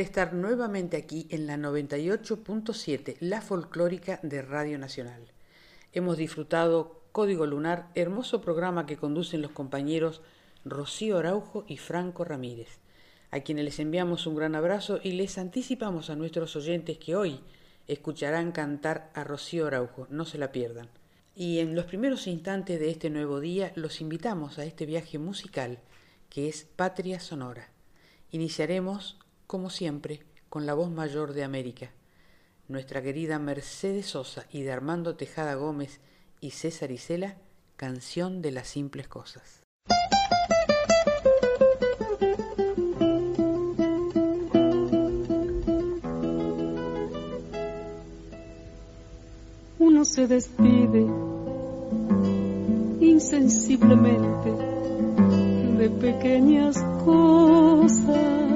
Estar nuevamente aquí en la 98.7, la folclórica de Radio Nacional. Hemos disfrutado Código Lunar, hermoso programa que conducen los compañeros Rocío Araujo y Franco Ramírez, a quienes les enviamos un gran abrazo y les anticipamos a nuestros oyentes que hoy escucharán cantar a Rocío Araujo, no se la pierdan. Y en los primeros instantes de este nuevo día los invitamos a este viaje musical que es Patria Sonora. Iniciaremos como siempre, con la voz mayor de América, nuestra querida Mercedes Sosa y de Armando Tejada Gómez y César Isela, Canción de las Simples Cosas. Uno se despide insensiblemente de pequeñas cosas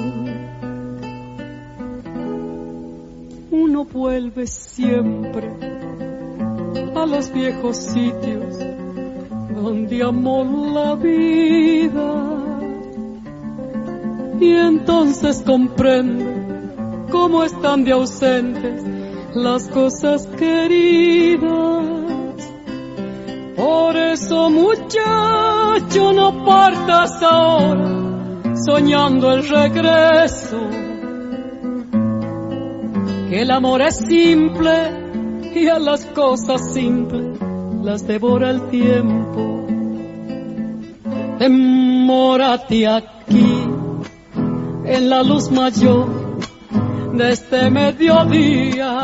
Uno vuelve siempre a los viejos sitios donde amó la vida. Y entonces comprende cómo están de ausentes las cosas queridas. Por eso muchacho no partas ahora soñando el regreso que el amor es simple y a las cosas simples las devora el tiempo. Demórate aquí en la luz mayor de este mediodía,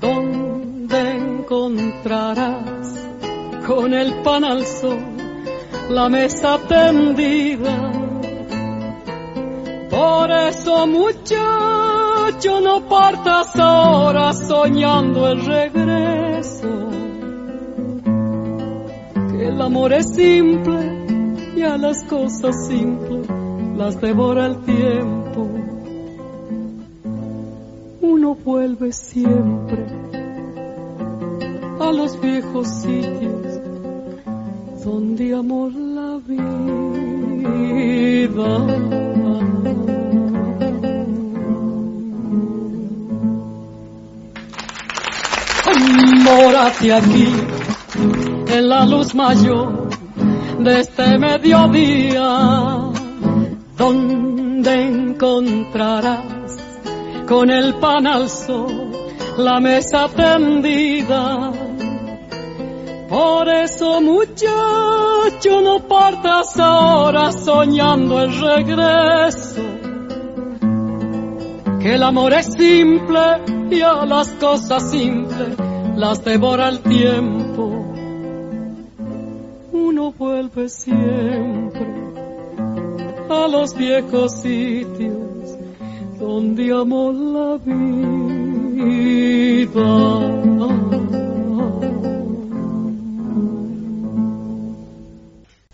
donde encontrarás con el pan al sol la mesa tendida. Por eso muchachos yo no partas ahora soñando el regreso. Que el amor es simple y a las cosas simples las devora el tiempo. Uno vuelve siempre a los viejos sitios donde amor la vida. Mórate aquí en la luz mayor de este mediodía, donde encontrarás con el pan al sol la mesa tendida. Por eso muchacho no partas ahora soñando el regreso, que el amor es simple y a las cosas simples las devora el tiempo. Uno vuelve siempre a los viejos sitios donde amó la vida.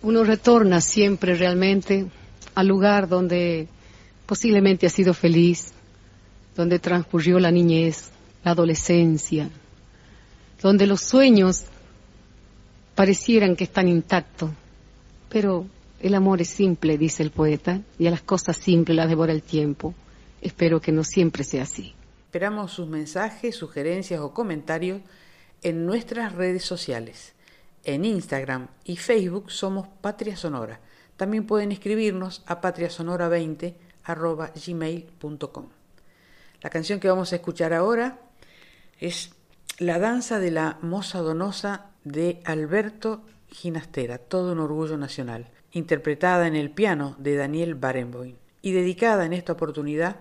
Uno retorna siempre realmente al lugar donde posiblemente ha sido feliz, donde transcurrió la niñez, la adolescencia, donde los sueños parecieran que están intactos, pero el amor es simple, dice el poeta, y a las cosas simples las devora el tiempo. Espero que no siempre sea así. Esperamos sus mensajes, sugerencias o comentarios en nuestras redes sociales. En Instagram y Facebook somos Patria Sonora También pueden escribirnos a patriasonora20 gmail.com. La canción que vamos a escuchar ahora es La danza de la moza donosa de Alberto Ginastera, todo un orgullo nacional, interpretada en el piano de Daniel Barenboim y dedicada en esta oportunidad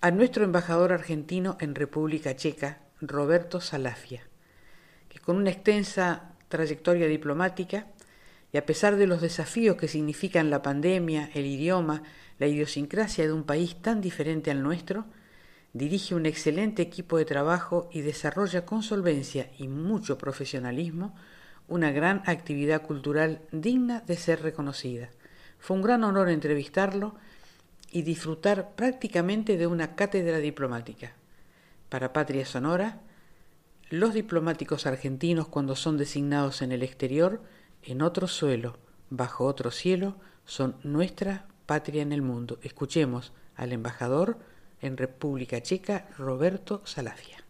a nuestro embajador argentino en República Checa, Roberto Salafia, que con una extensa trayectoria diplomática y a pesar de los desafíos que significan la pandemia, el idioma, la idiosincrasia de un país tan diferente al nuestro, dirige un excelente equipo de trabajo y desarrolla con solvencia y mucho profesionalismo una gran actividad cultural digna de ser reconocida. Fue un gran honor entrevistarlo y disfrutar prácticamente de una cátedra diplomática. Para Patria Sonora, los diplomáticos argentinos cuando son designados en el exterior, en otro suelo, bajo otro cielo, son nuestra patria en el mundo. Escuchemos al embajador en República Checa, Roberto Salafia.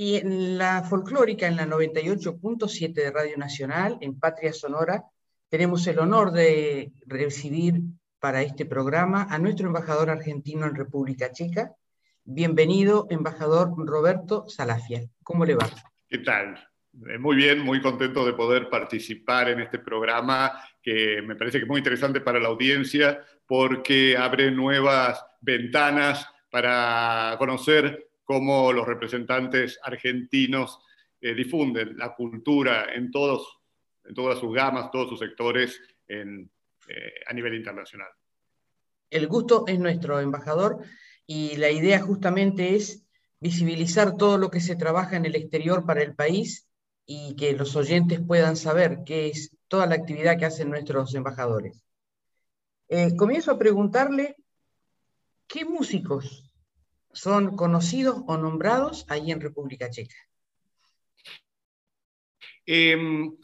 Y en la folclórica, en la 98.7 de Radio Nacional, en Patria Sonora, tenemos el honor de recibir para este programa a nuestro embajador argentino en República Checa. Bienvenido, embajador Roberto Salafia. ¿Cómo le va? ¿Qué tal? Eh, muy bien, muy contento de poder participar en este programa que me parece que es muy interesante para la audiencia porque abre nuevas ventanas para conocer cómo los representantes argentinos eh, difunden la cultura en, todos, en todas sus gamas, todos sus sectores en, eh, a nivel internacional. El gusto es nuestro, embajador, y la idea justamente es visibilizar todo lo que se trabaja en el exterior para el país y que los oyentes puedan saber qué es toda la actividad que hacen nuestros embajadores. Eh, comienzo a preguntarle, ¿qué músicos son conocidos o nombrados ahí en República Checa? Em,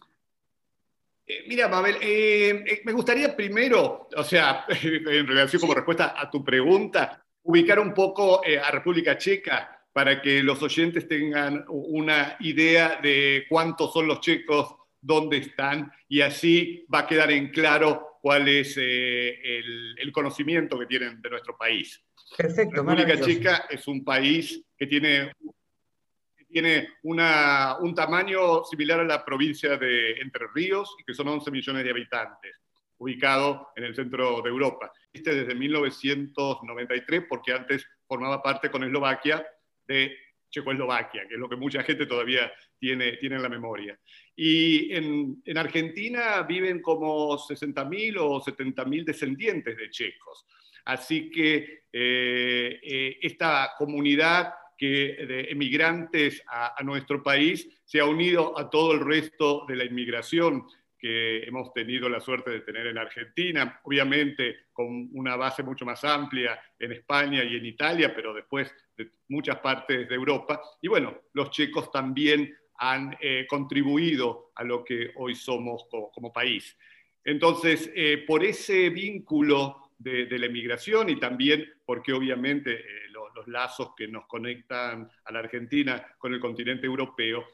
eh, mira, Mabel, eh, me gustaría primero, o sea, en relación como respuesta a tu pregunta, ubicar un poco a República Checa para que los oyentes tengan una idea de cuántos son los checos, dónde están, y así va a quedar en claro cuál es eh, el, conocimiento que tienen de nuestro país. Perfecto, República Checa es un país que tiene, tiene una, un tamaño similar a la provincia de Entre Ríos y que son 11 millones de habitantes, ubicado en el centro de Europa. Existe desde 1993 porque antes formaba parte con Eslovaquia de Checoslovaquia, que es lo que mucha gente todavía tiene, tiene en la memoria. Y en, en Argentina viven como 60.000 o 70.000 descendientes de checos. Así que eh, eh, esta comunidad que, de emigrantes a, nuestro país se ha unido a todo el resto de la inmigración que hemos tenido la suerte de tener en Argentina, obviamente con una base mucho más amplia en España y en Italia, pero después de muchas partes de Europa. Y bueno, los checos también han eh, contribuido a lo que hoy somos como, país. Entonces, por ese vínculo de, la emigración y también porque obviamente eh, los lazos que nos conectan a la Argentina con el continente europeo,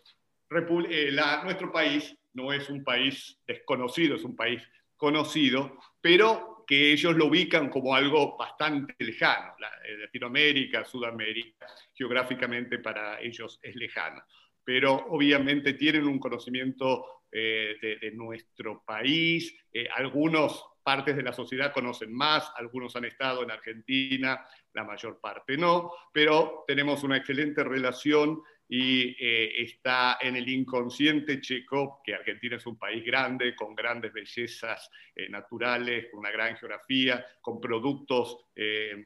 nuestro país no es un país desconocido, es un país conocido, pero que ellos lo ubican como algo bastante lejano. Eh, Latinoamérica, Sudamérica, geográficamente para ellos es lejano. Pero obviamente tienen un conocimiento eh, de, nuestro país, eh, algunos partes de la sociedad conocen más, algunos han estado en Argentina, la mayor parte no, pero tenemos una excelente relación y eh, está en el inconsciente checo, que Argentina es un país grande, con grandes bellezas eh, naturales, con una gran geografía, con productos eh,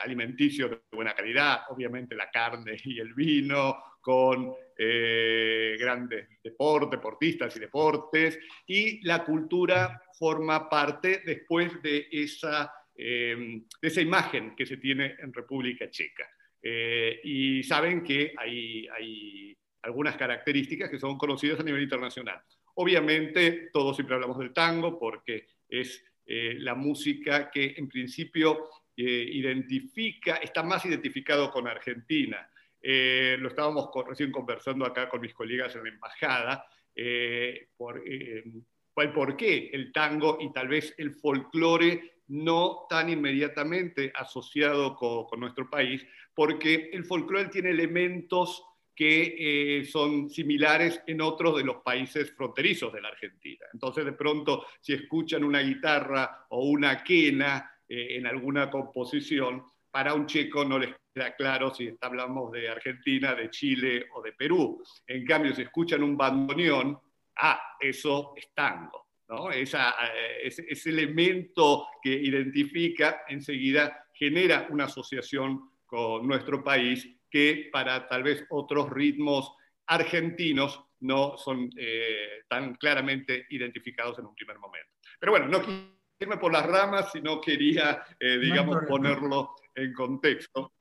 alimenticios de buena calidad, obviamente la carne y el vino, con grandes deportes, deportistas y deportes, y la cultura forma parte después de esa, de esa imagen que se tiene en República Checa. Eh, y saben que hay, algunas características que son conocidas a nivel internacional. Obviamente, todos siempre hablamos del tango porque es eh, la música que en principio eh, identifica, está más identificado con Argentina. lo estábamos recién conversando acá con mis colegas en la embajada, por, por qué el tango y tal vez el folclore no tan inmediatamente asociado con, nuestro país, porque el folclore tiene elementos que eh, son similares en otros de los países fronterizos de la Argentina. Entonces, de pronto, si escuchan una guitarra o una quena eh, en alguna composición, para un checo no les queda claro si hablamos de Argentina, de Chile o de Perú. En cambio, si escuchan un bandoneón, ah, eso es tango. Eh, ese, elemento que identifica enseguida genera una asociación con nuestro país que para tal vez otros ritmos argentinos no son eh, tan claramente identificados en un primer momento. Pero bueno, no quiero irme por las ramas, sino quería, eh, digamos, ponerlo en contexto,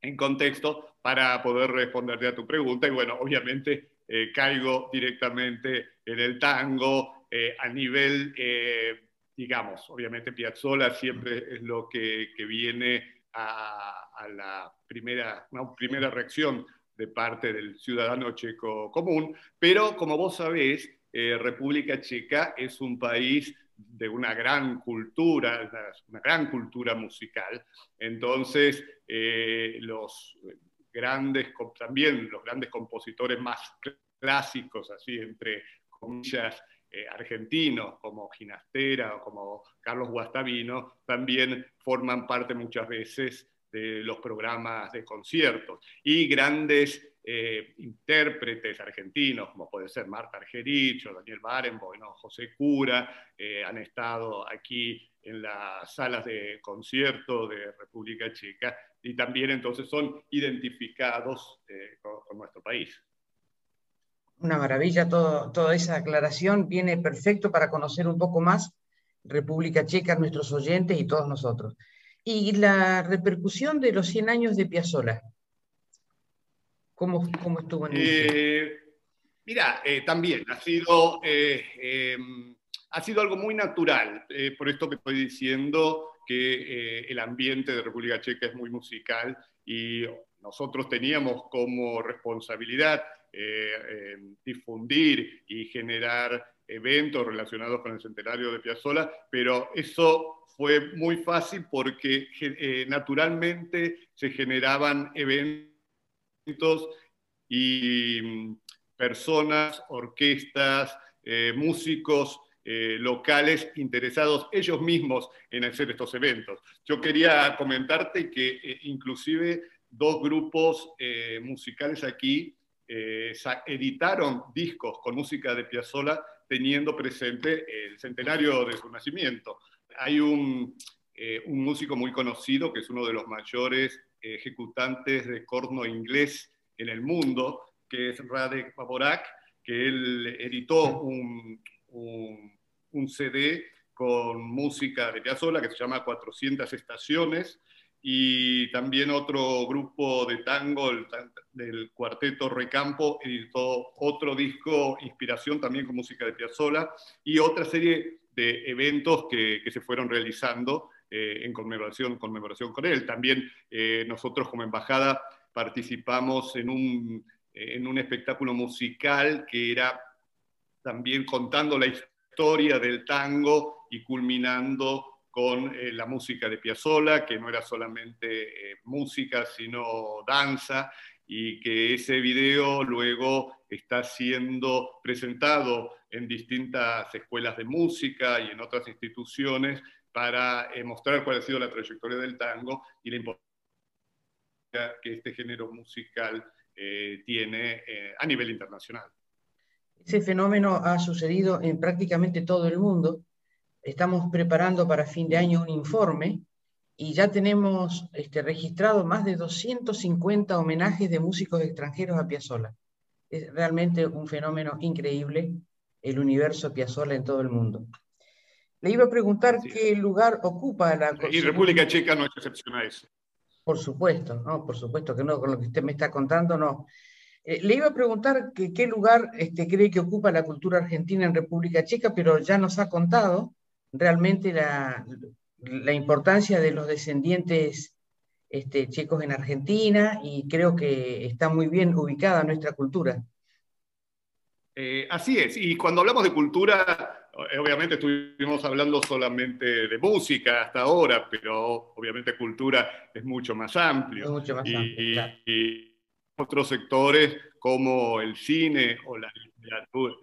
en contexto para poder responderte a tu pregunta. Y bueno, obviamente caigo directamente en el tango, eh, a nivel, eh, digamos, obviamente Piazzolla siempre es lo que, viene a, la primera, primera reacción de parte del ciudadano checo común, pero como vos sabés, eh, República Checa es un país de una gran cultura, una gran cultura musical. Entonces, los grandes, también los grandes compositores más clásicos, así entre comillas, eh, argentinos como Ginastera o como Carlos Guastavino también forman parte muchas veces de los programas de conciertos. Y grandes eh, intérpretes argentinos, como puede ser Marta Argerich o Daniel Barenboim José Cura, eh, han estado aquí en las salas de concierto de República Checa y también entonces son identificados eh, con, nuestro país. Una maravilla, todo, toda esa aclaración viene perfecto para conocer un poco más República Checa, nuestros oyentes y todos nosotros. Y la repercusión de los 100 años de Piazzolla, ¿Cómo, estuvo en eh, Mira, eh, también ha sido, eh, em, ha sido algo muy natural, por esto que estoy diciendo que el ambiente de República Checa es muy musical y nosotros teníamos como responsabilidad em, difundir y generar eventos relacionados con el centenario de Piazzolla, pero eso fue muy fácil porque naturalmente se generaban eventos y mm, personas, orquestas, eh, músicos eh, locales interesados ellos mismos en hacer estos eventos. Yo quería comentarte que eh, inclusive dos grupos musicales aquí editaron discos con música de Piazzolla teniendo presente el centenario de su nacimiento. Hay un, un músico muy conocido que es uno de los mayores ejecutantes de corno inglés en el mundo, que es Radek Baborak, que él editó un, un, CD con música de Piazzolla que se llama 400 Estaciones, y también otro grupo de tango del cuarteto Recampo editó otro disco, Inspiración, también con música de Piazzolla, y otra serie de eventos que, que se fueron realizando eh, en conmemoración, conmemoración con él. También eh, nosotros como embajada participamos en un, en un espectáculo musical que era también contando la historia del tango y culminando con eh, la música de Piazzolla, que no era solamente música, sino danza, y que ese video luego está siendo presentado en distintas escuelas de música y en otras instituciones para eh, mostrar cuál ha sido la trayectoria del tango y la importancia que este género musical eh, tiene eh, a nivel internacional. Ese fenómeno ha sucedido en prácticamente todo el mundo. Estamos preparando para fin de año un informe y ya tenemos este, registrado más de 250 homenajes de músicos extranjeros a Piazzolla. Es realmente un fenómeno increíble el universo Piazzolla en todo el mundo. Le iba a preguntar qué lugar ocupa la... Y República Checa no es excepción a eso. Por supuesto, no, por supuesto que no, con lo que usted me está contando, no. Eh, le iba a preguntar qué lugar este, cree que ocupa la cultura argentina en República Checa, pero ya nos ha contado realmente la, la importancia de los descendientes este, checos en Argentina y creo que está muy bien ubicada nuestra cultura. Eh, así es, y cuando hablamos de cultura, eh, obviamente estuvimos hablando solamente de música hasta ahora, pero obviamente cultura es mucho más amplio. Mucho más amplio y, otros sectores como el cine o la literatura,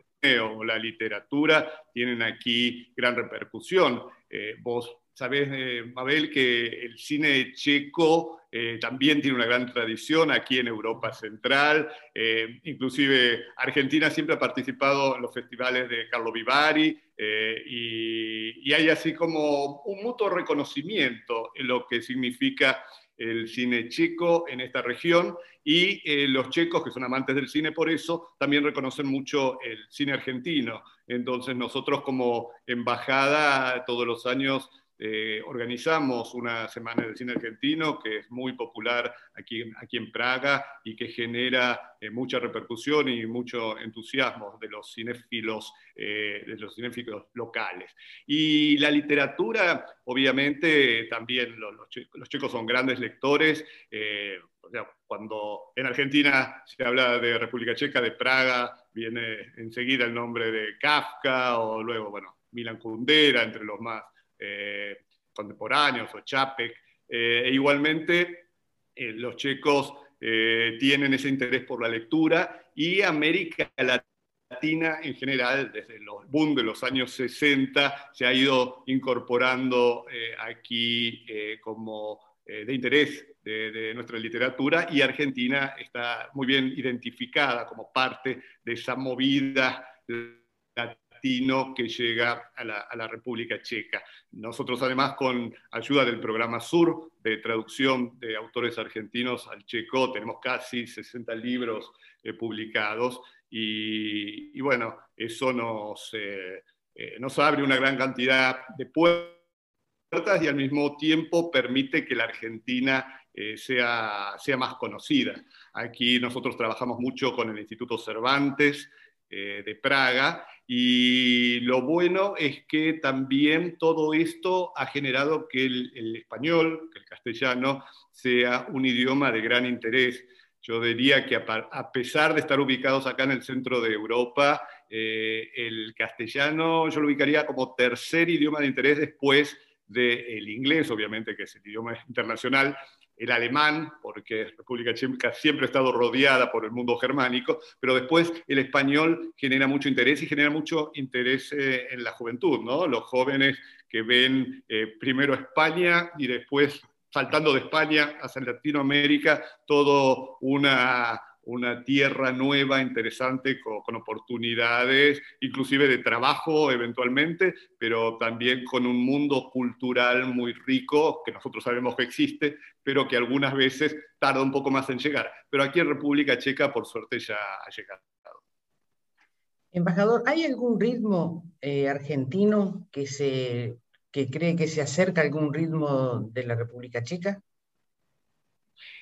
o la literatura tienen aquí gran repercusión. Eh, vos sabés, Mabel, que el cine checo eh, también tiene una gran tradición aquí en Europa Central. Eh, inclusive Argentina siempre ha participado en los festivales de Carlo Vivari eh, y, hay así como un mutuo reconocimiento en lo que significa el cine checo en esta región y los checos, que son amantes del cine por eso, también reconocen mucho el cine argentino. Entonces nosotros como embajada todos los años eh, organizamos una semana del cine argentino que es muy popular aquí, aquí en Praga y que genera eh, mucha repercusión y mucho entusiasmo de los cinéfilos, eh, de los cinéfilos locales. Y la literatura, obviamente, también los, los, chicos son grandes lectores. cuando en Argentina se habla de República Checa, de Praga, viene enseguida el nombre de Kafka o luego, bueno, Milan Kundera, entre los más eh, contemporáneos o Chapek. Eh, e igualmente, eh, los checos tienen ese interés por la lectura y América Latina en general, desde los boom de los años 60, se ha ido incorporando aquí como de interés de, nuestra literatura y Argentina está muy bien identificada como parte de esa movida latino que llega a la, República Checa. Nosotros además con ayuda del programa Sur de traducción de autores argentinos al checo tenemos casi 60 libros eh, publicados y, bueno, eso nos, eh, eh, nos abre una gran cantidad de puertas y al mismo tiempo permite que la Argentina sea, sea más conocida. Aquí nosotros trabajamos mucho con el Instituto Cervantes de Praga y lo bueno es que también todo esto ha generado que el, español, que el castellano, sea un idioma de gran interés. Yo diría que a, pesar de estar ubicados acá en el centro de Europa, eh, el castellano yo lo ubicaría como tercer idioma de interés después del inglés, obviamente, que es el idioma internacional, el alemán, porque República Checa siempre ha estado rodeada por el mundo germánico, pero después el español genera mucho interés y genera mucho interés eh, en la juventud, ¿no? Los jóvenes que ven eh, primero España y después saltando de España hacia Latinoamérica, todo una, una tierra nueva, interesante, con, oportunidades, inclusive de trabajo eventualmente, pero también con un mundo cultural muy rico, que nosotros sabemos que existe, pero que algunas veces tarda un poco más en llegar. Pero aquí en República Checa, por suerte, ya ha llegado. Embajador, ¿hay algún ritmo eh, argentino que se que cree que se acerca a algún ritmo de la República Checa?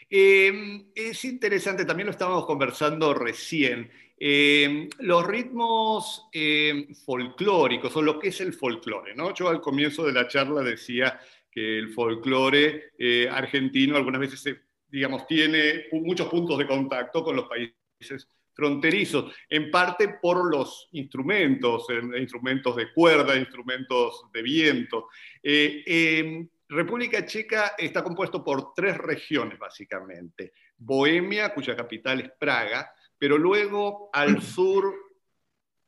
Em, es interesante, también lo estábamos conversando recién. Em, los ritmos em, folclóricos, o lo que es el folclore, ¿no? Yo al comienzo de la charla decía que el folclore eh, argentino algunas veces, digamos, tiene muchos puntos de contacto con los países fronterizos, en parte por los instrumentos, instrumentos de cuerda, instrumentos de viento. Eh, República Checa está compuesto por tres regiones, básicamente. Bohemia, cuya capital es Praga, pero luego al sur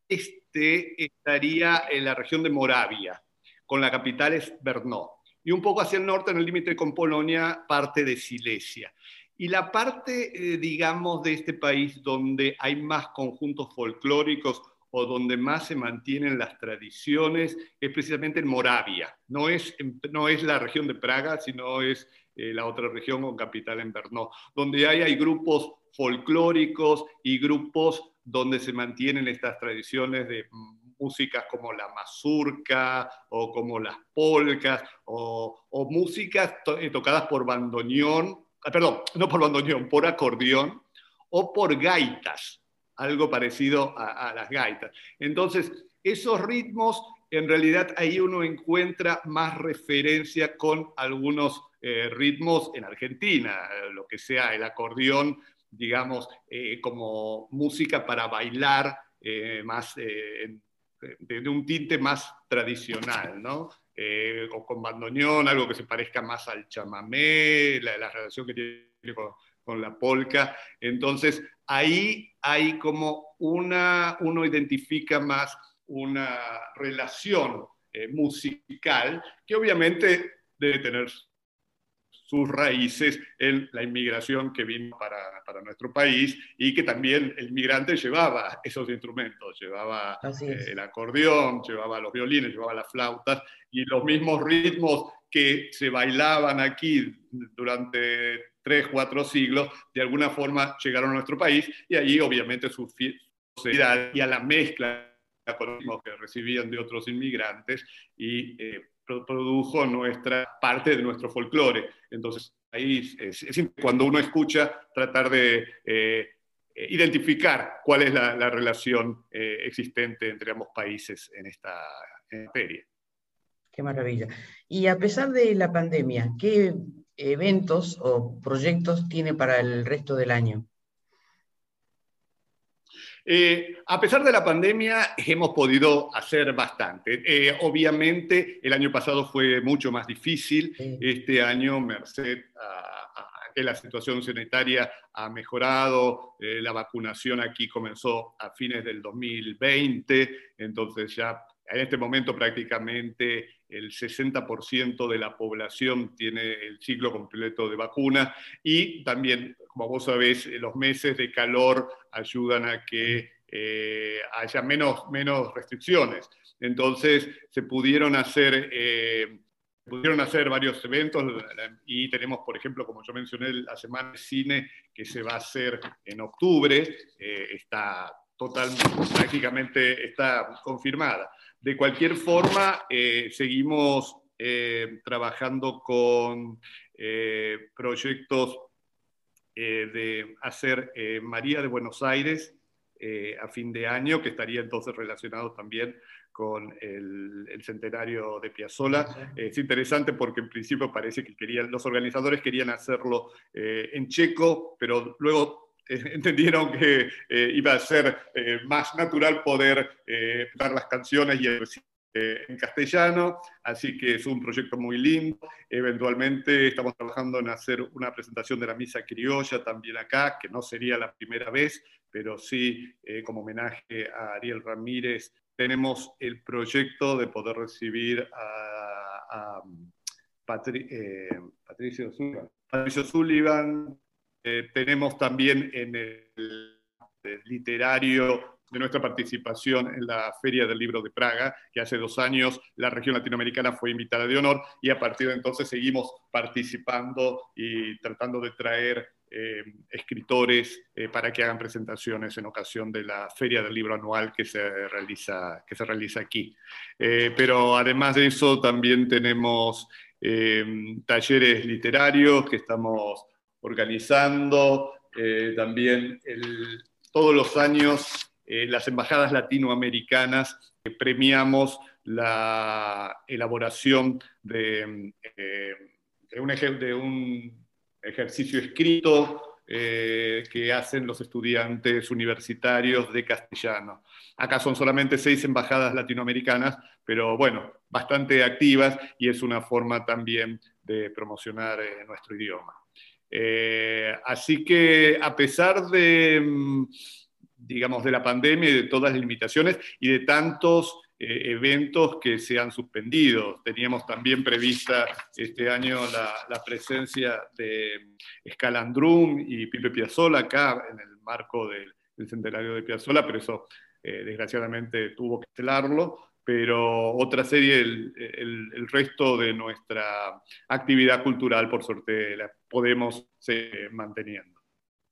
este estaría en la región de Moravia, con la capital es Brno. Y un poco hacia el norte, en el límite con Polonia, parte de Silesia. Y la parte, eh, digamos, de este país donde hay más conjuntos folclóricos o donde más se mantienen las tradiciones es precisamente en Moravia. No es, no es la región de Praga, sino es eh, la otra región con capital en Brno, donde hay, hay grupos folclóricos y grupos donde se mantienen estas tradiciones de músicas como la mazurca o como las polcas o, o músicas eh, tocadas por bandoneón Ah, perdón, no por bandoneón, por acordeón o por gaitas, algo parecido a, las gaitas. Entonces, esos ritmos, en realidad ahí uno encuentra más referencia con algunos eh, ritmos en Argentina, eh, lo que sea el acordeón, digamos, eh, como música para bailar, más de, un tinte más tradicional, ¿no? o con bandoneón, algo que se parezca más al chamamé, la, relación que tiene con, la polca. Entonces, ahí hay como una, uno identifica más una relación eh, musical que obviamente debe tener sus raíces en la inmigración que vino para, para, nuestro país y que también el migrante llevaba esos instrumentos, llevaba eh, el acordeón, llevaba los violines, llevaba las flautas y los mismos ritmos que se bailaban aquí durante tres, cuatro siglos, de alguna forma llegaron a nuestro país y allí obviamente su fidelidad y a la mezcla que recibían de otros inmigrantes y eh, produjo nuestra parte de nuestro folclore. Entonces, ahí cuando uno escucha, tratar de eh, identificar cuál es la, relación eh, existente entre ambos países en esta materia. Qué maravilla. Y a pesar de la pandemia, ¿qué eventos o proyectos tiene para el resto del año? Eh, a pesar de la pandemia, hemos podido hacer bastante. Eh, obviamente, el año pasado fue mucho más difícil. Este año, merced a, que la situación sanitaria ha mejorado, eh, la vacunación aquí comenzó a fines del 2020, entonces ya en este momento prácticamente el 60% de la población tiene el ciclo completo de vacuna y también, como vos sabés, los meses de calor ayudan a que eh, haya menos, menos restricciones. Entonces se pudieron hacer, eh, pudieron hacer varios eventos y tenemos, por ejemplo, como yo mencioné, la Semana de Cine que se va a hacer en octubre, eh, está total, prácticamente está confirmada. De cualquier forma, seguimos trabajando con proyectos de hacer María de Buenos Aires eh, a fin de año, que estaría entonces relacionado también con el, centenario de Piazzola. es interesante porque en principio parece que querían, los organizadores querían hacerlo eh, en checo, pero luego eh, entendieron que iba a ser más natural poder dar las canciones y en castellano, así que es un proyecto muy lindo. Eventualmente estamos trabajando en hacer una presentación de la misa criolla también acá, que no sería la primera vez, pero sí eh, como homenaje a Ariel Ramírez, tenemos el proyecto de poder recibir a, eh, Patricio Sullivan. Patricio Sullivan eh, tenemos también en el, literario de nuestra participación en la Feria del Libro de Praga, que hace dos años la región latinoamericana fue invitada de honor y a partir de entonces seguimos participando y tratando de traer eh, escritores eh, para que hagan presentaciones en ocasión de la Feria del Libro Anual que se realiza, que se realiza aquí. Pero además de eso, también tenemos talleres literarios que estamos organizando. también todos los años las embajadas latinoamericanas premiamos la elaboración de, de un, de un ejercicio escrito eh, que hacen los estudiantes universitarios de castellano. Acá son solamente seis embajadas latinoamericanas, pero bueno, bastante activas y es una forma también de promocionar eh, nuestro idioma. Eh, así que a pesar de, mm, digamos, de la pandemia y de todas las limitaciones y de tantos eh, eventos que se han suspendido. Teníamos también prevista este año la, presencia de Escalandrum y Pipe Piazzola acá en el marco del, centenario de Piazzola, pero eso eh, desgraciadamente tuvo que celarlo. Pero otra serie, el, el, resto de nuestra actividad cultural, por suerte, la podemos seguir manteniendo.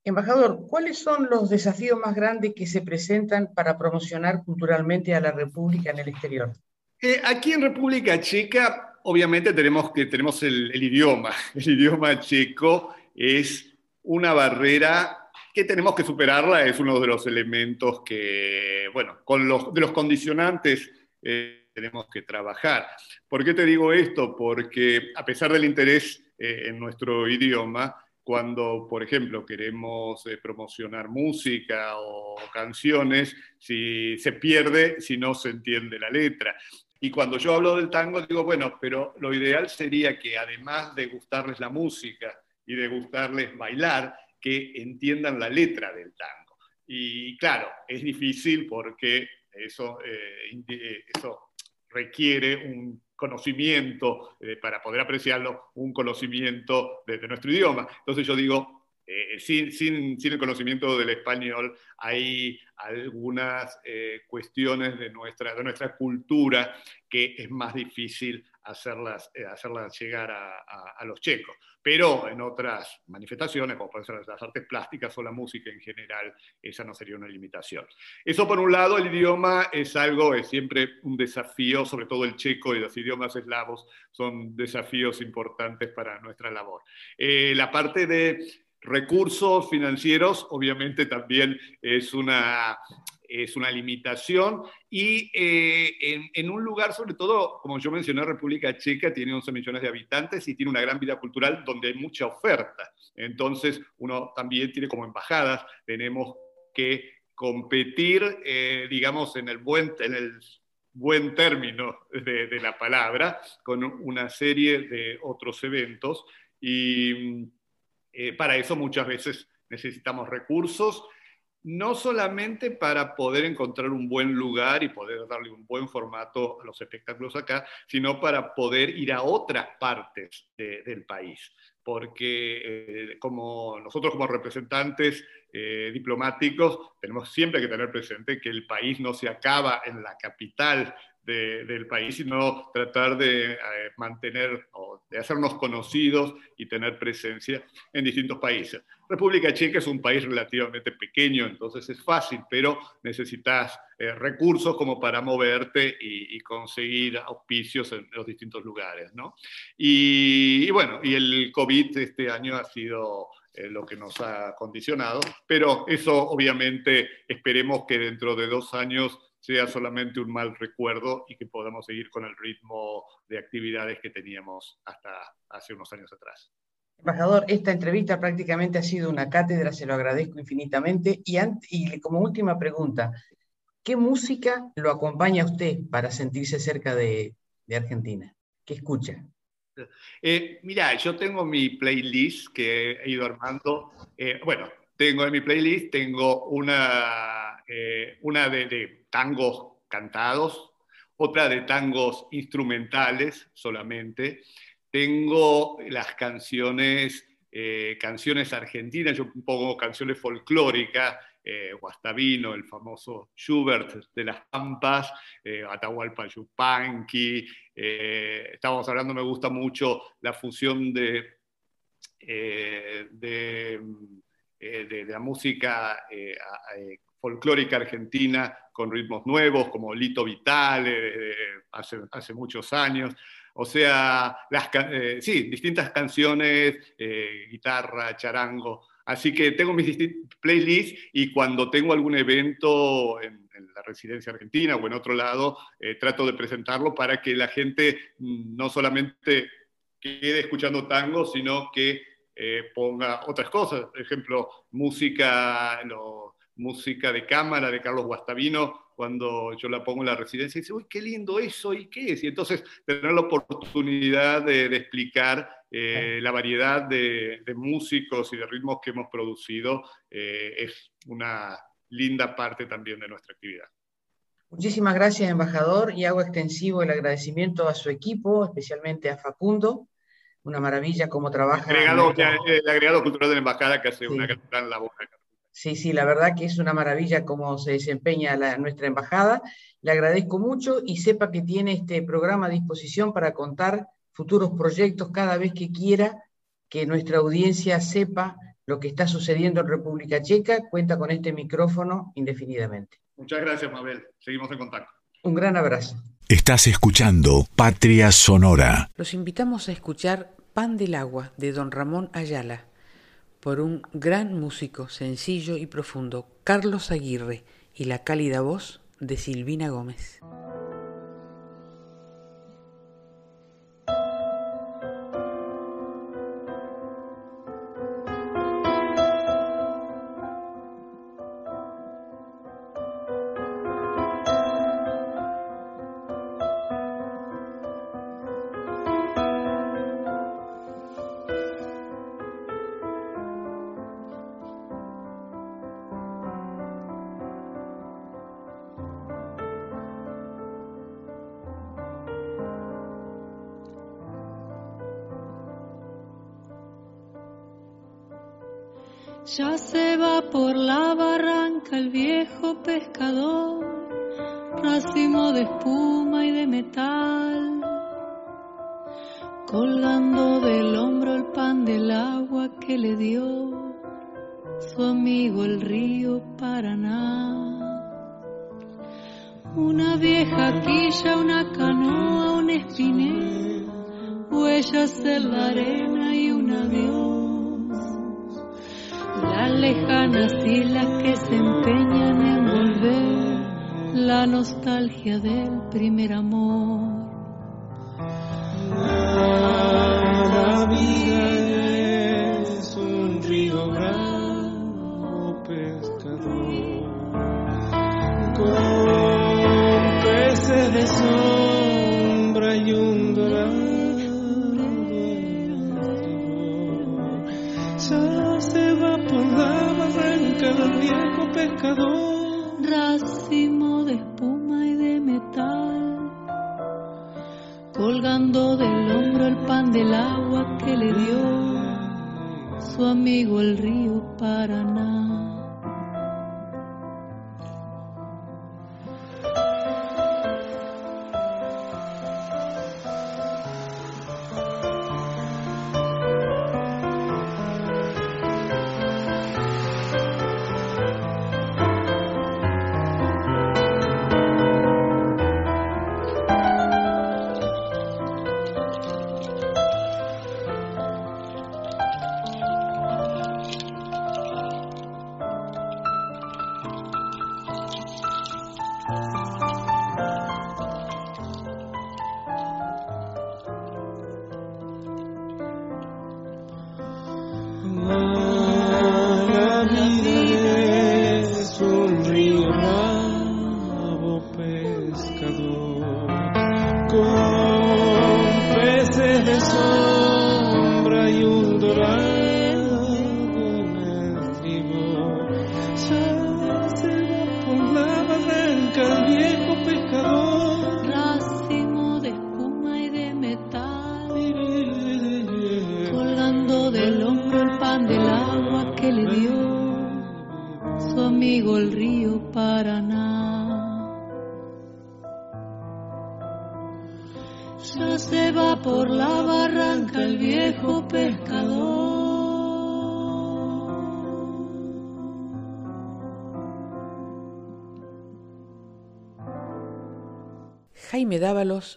Embajador, ¿cuáles son los desafíos más grandes que se presentan para promocionar culturalmente a la República en el exterior? Eh, aquí en República Checa, obviamente tenemos, que, tenemos el, idioma. El idioma checo es una barrera que tenemos que superarla, es uno de los elementos que, bueno, con los, de los condicionantes eh, tenemos que trabajar. ¿Por qué te digo esto? Porque a pesar del interés eh, en nuestro idioma, cuando, por ejemplo, queremos eh, promocionar música o canciones, si se pierde si no se entiende la letra. Y cuando yo hablo del tango, digo, bueno, pero lo ideal sería que además de gustarles la música y de gustarles bailar, que entiendan la letra del tango. Y claro, es difícil porque eso, eh, eh, eso requiere un conocimiento, eh, para poder apreciarlo, un conocimiento de, nuestro idioma. Entonces yo digo, sin, sin, sin, el conocimiento del español hay algunas cuestiones de nuestra, de nuestra cultura que es más difícil hacerlas, hacerlas llegar a, los checos. Pero en otras manifestaciones, como pueden ser las artes plásticas o la música en general, esa no sería una limitación. Eso por un lado, el idioma es algo, es siempre un desafío, sobre todo el checo y los idiomas eslavos son desafíos importantes para nuestra labor. Eh, la parte de recursos financieros, obviamente también es una, es una limitación y eh, en, un lugar, sobre todo, como yo mencioné, República Checa tiene 11 millones de habitantes y tiene una gran vida cultural donde hay mucha oferta. Entonces, uno también tiene como embajadas, tenemos que competir, eh, digamos, en el buen, en el buen término de, de, la palabra, con una serie de otros eventos. Y eh, para eso muchas veces necesitamos recursos no solamente para poder encontrar un buen lugar y poder darle un buen formato a los espectáculos acá, sino para poder ir a otras partes del país. Porque eh, como nosotros como representantes eh, diplomáticos tenemos siempre que tener presente que el país no se acaba en la capital del país, sino tratar de eh, mantener o de hacernos conocidos y tener presencia en distintos países. República Checa es un país relativamente pequeño, entonces es fácil, pero necesitas eh, recursos como para moverte y, conseguir auspicios en los distintos lugares. ¿no? Y, bueno, y el COVID este año ha sido eh, lo que nos ha condicionado, pero eso obviamente esperemos que dentro de dos años sea solamente un mal recuerdo y que podamos seguir con el ritmo de actividades que teníamos hasta hace unos años atrás. Embajador, esta entrevista prácticamente ha sido una cátedra, se lo agradezco infinitamente. Y, y como última pregunta, ¿qué música lo acompaña a usted para sentirse cerca de, Argentina? ¿Qué escucha? Eh, mira, yo tengo mi playlist que he ido armando. Eh, bueno, tengo en mi playlist, tengo una, eh, una de tangos cantados, otra de tangos instrumentales solamente. Tengo las canciones, eh, canciones argentinas, yo pongo canciones folclóricas, eh, Guastavino, el famoso Schubert de las Pampas, Atahualpa Yupanqui. Eh, estábamos hablando, me gusta mucho la fusión de, de, la música folclórica argentina con ritmos nuevos, como Lito Vitale, hace, hace muchos años. O sea, las, eh, sí, distintas canciones, eh, guitarra, charango. Así que tengo mis playlists y cuando tengo algún evento en, la residencia argentina o en otro lado, eh, trato de presentarlo para que la gente mm, no solamente quede escuchando tango, sino que ponga otras cosas. Por ejemplo, música, música de cámara de Carlos Guastavino cuando yo la pongo en la residencia y dice, uy, qué lindo eso, ¿y qué es? Y entonces tener la oportunidad de, explicar eh, la variedad de, músicos y de ritmos que hemos producido eh, es una linda parte también de nuestra actividad. Muchísimas gracias, embajador, y hago extensivo el agradecimiento a su equipo, especialmente a Facundo. Una maravilla cómo trabaja. El agregado, cultural de la embajada que hace una gran labor acá. Sí, sí, la verdad que es una maravilla cómo se desempeña nuestra embajada. Le agradezco mucho y sepa que tiene este programa a disposición para contar futuros proyectos cada vez que quiera que nuestra audiencia sepa lo que está sucediendo en República Checa. Cuenta con este micrófono indefinidamente. Muchas gracias, Mabel. Seguimos en contacto. Un gran abrazo. Estás escuchando Patria Sonora. Los invitamos a escuchar Pan del Agua de don Ramón Ayala por un gran músico sencillo y profundo, Carlos Aguirre, y la cálida voz de Silvina Gómez.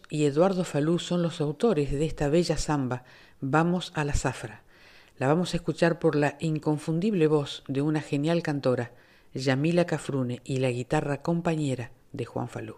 Y Eduardo Falú son los autores de esta bella samba, Vamos a la zafra. La vamos a escuchar por la inconfundible voz de una genial cantora, Yamila Cafrune, y la guitarra compañera de Juan Falú.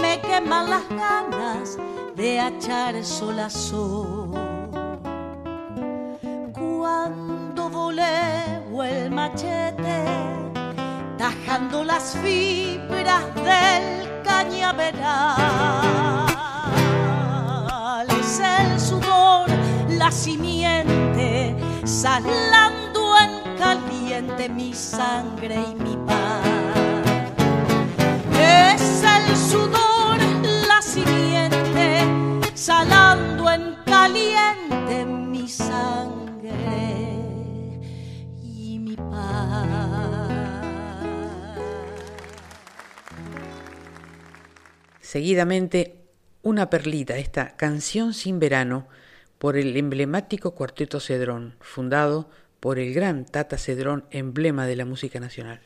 Me queman las ganas de echar sol sol. Cuando volé el machete, tajando las fibras del cañaveral. Es el sudor, la simiente, salando en caliente mi sangre y mi paz. La salando en caliente mi sangre Seguidamente, una perlita, esta canción sin verano, por el emblemático Cuarteto Cedrón, fundado por el gran Tata Cedrón, emblema de la música nacional.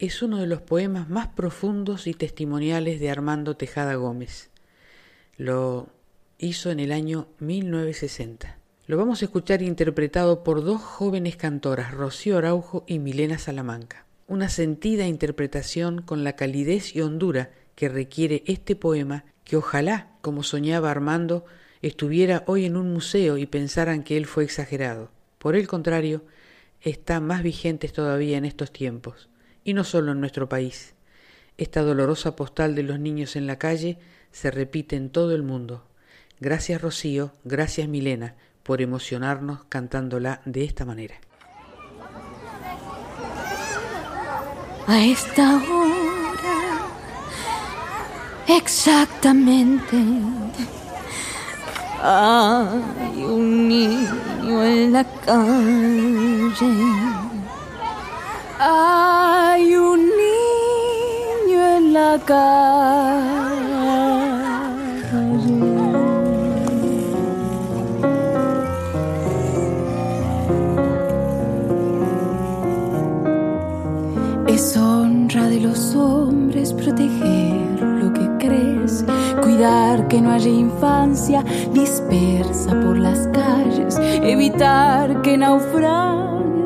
Es uno de los poemas más profundos y testimoniales de Armando Tejada Gómez. Lo hizo en el año 1960. Lo vamos a escuchar interpretado por dos jóvenes cantoras, Rocío Araujo y Milena Salamanca. Una sentida interpretación con la calidez y hondura que requiere este poema que ojalá, como soñaba Armando, estuviera hoy en un museo y pensaran que él fue exagerado. Por el contrario, está más vigente todavía en estos tiempos, y no solo en nuestro país. Esta dolorosa postal de los niños en la calle se repite en todo el mundo. Gracias Rocío, gracias Milena por emocionarnos cantándola de esta manera. A esta hora, exactamente, hay un niño en la calle. Hay un niño en la calle. Es honra de los hombres proteger lo que crees, cuidar que no haya infancia dispersa por las calles, evitar que naufrague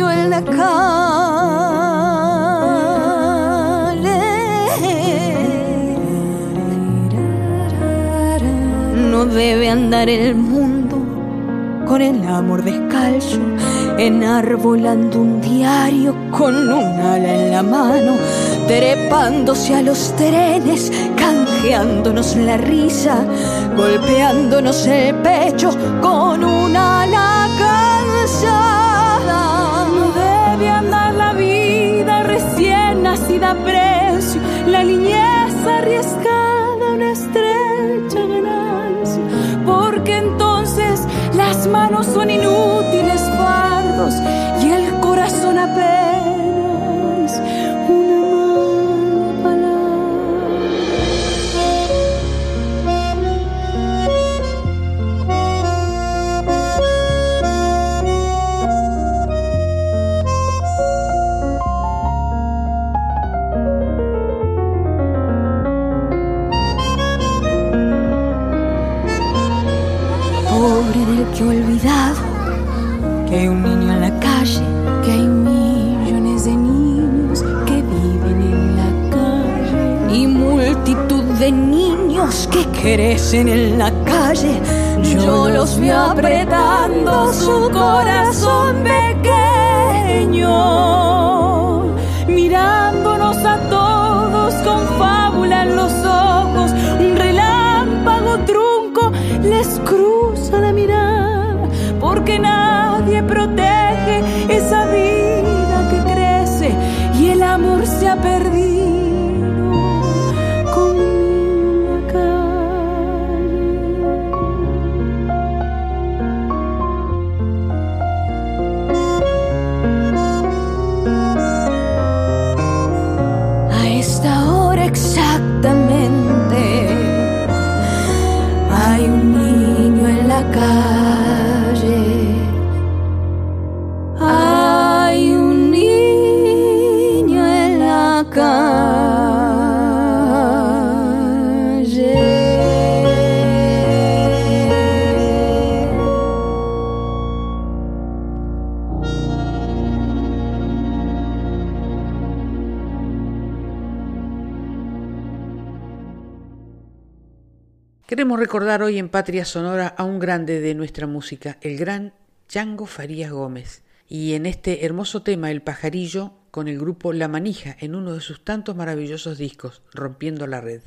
en la calle. No debe andar el mundo con el amor descalzo, enarbolando un diario con un ala en la mano, trepándose a los trenes, canjeándonos la risa, golpeándonos el pecho con una precio, la niñez arriesgada, una estrecha ganancia, porque entonces las manos son inútiles de niños que crecen en la calle. Yo los veo apretando su corazón pequeño, mirándonos a todos con fábula en los ojos, un relámpago trunco les cruza la mirada, porque nadie recordar hoy en Patria Sonora a un grande de nuestra música, el gran Chango Farías Gómez. Y en este hermoso tema, El pajarillo, con el grupo La Manija en uno de sus tantos maravillosos discos, Rompiendo la Red.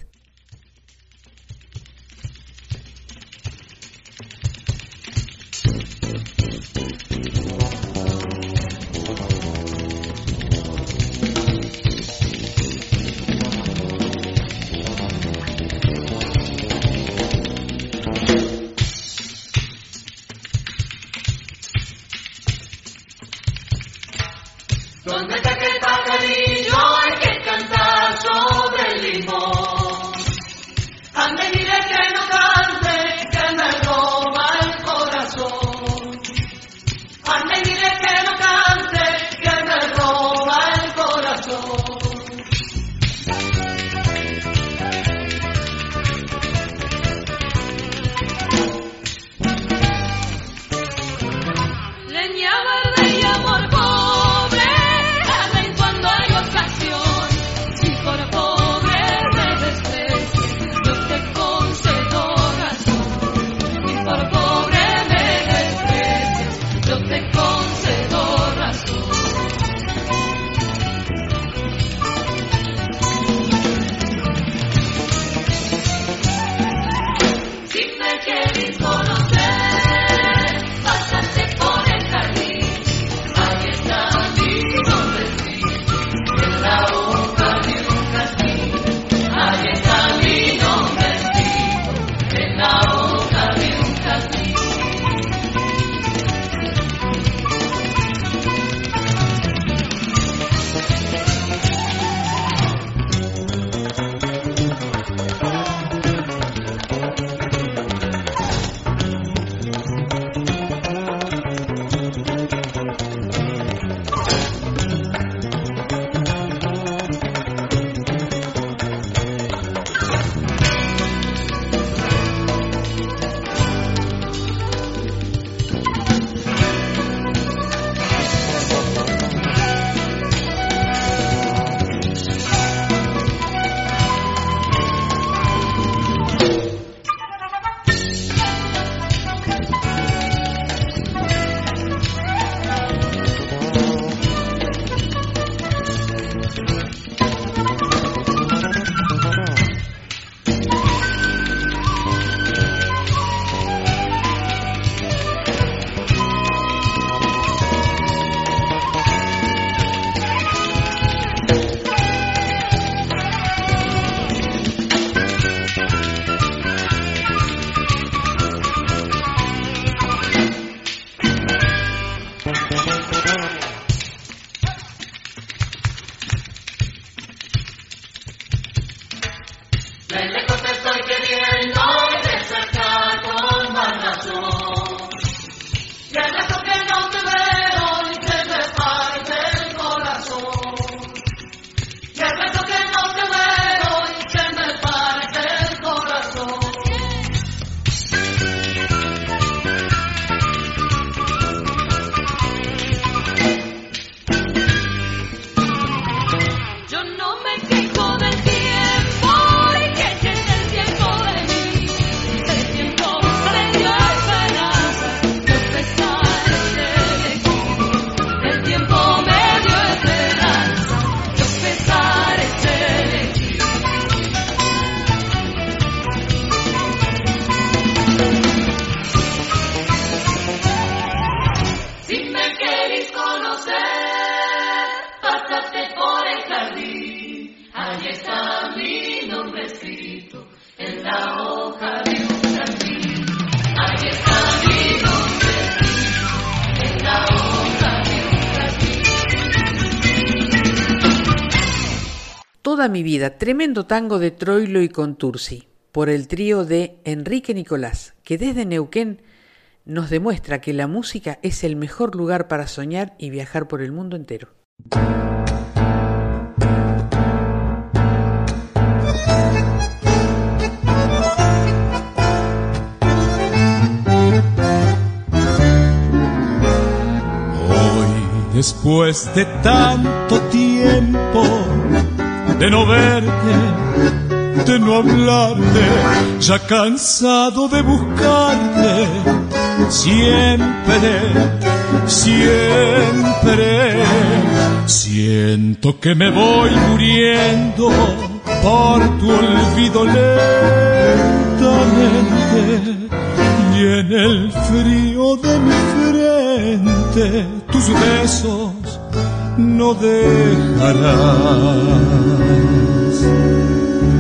Mi vida, tremendo tango de Troilo y Contursi, por el trío de Enrique Nicolás, que desde Neuquén nos demuestra que la música es el mejor lugar para soñar y viajar por el mundo entero. Hoy, después de tanto tiempo, de no verte, de no hablarte, ya cansado de buscarte, siempre, siempre. Siento que me voy muriendo por tu olvido lentamente y en el frío de mi frente tus besos no dejarás.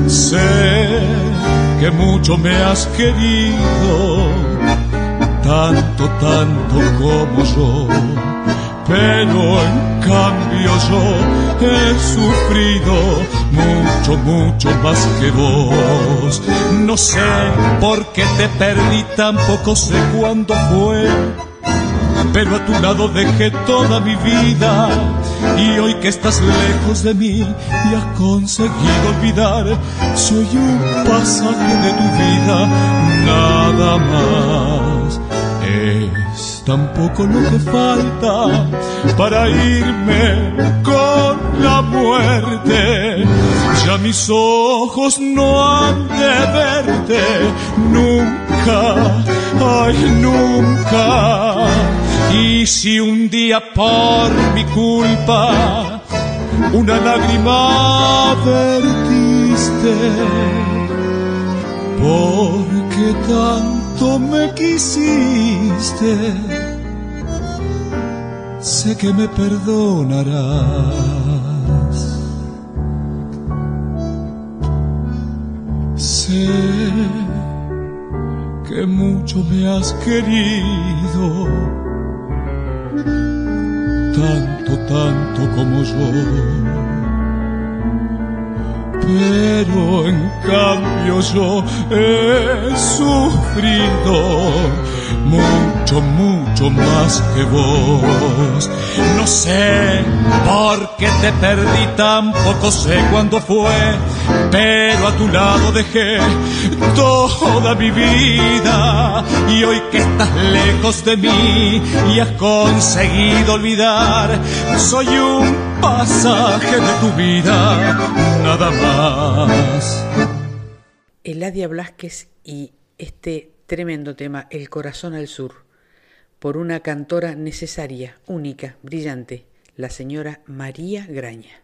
Sé que mucho me has querido, tanto, tanto como yo pero en cambio yo he sufrido mucho, mucho más que vos. No sé por qué te perdí, tampoco sé cuándo fue, pero a tu lado dejé toda mi vida. Y hoy que estás lejos de mí y has conseguido olvidar, soy un pasaje de tu vida, nada más. Es tampoco lo que falta para irme con la muerte. Ya mis ojos no han de verte nunca, ay nunca. Y si un día por mi culpa una lágrima vertiste, porque tanto me quisiste sé que me perdonarás. Sé que mucho me has querido, tanto, tanto como yo. Pero en cambio yo he sufrido mucho, mucho más que vos. No sé por qué te perdí, tampoco sé cuándo fue, pero a tu lado dejé toda mi vida. Y hoy que estás lejos de mí y has conseguido olvidar, soy un pasaje de tu vida, nada más. Eladia Blasquez y este Tremendo tema, El corazón al sur, por una cantora necesaria, única, brillante, la señora María Graña.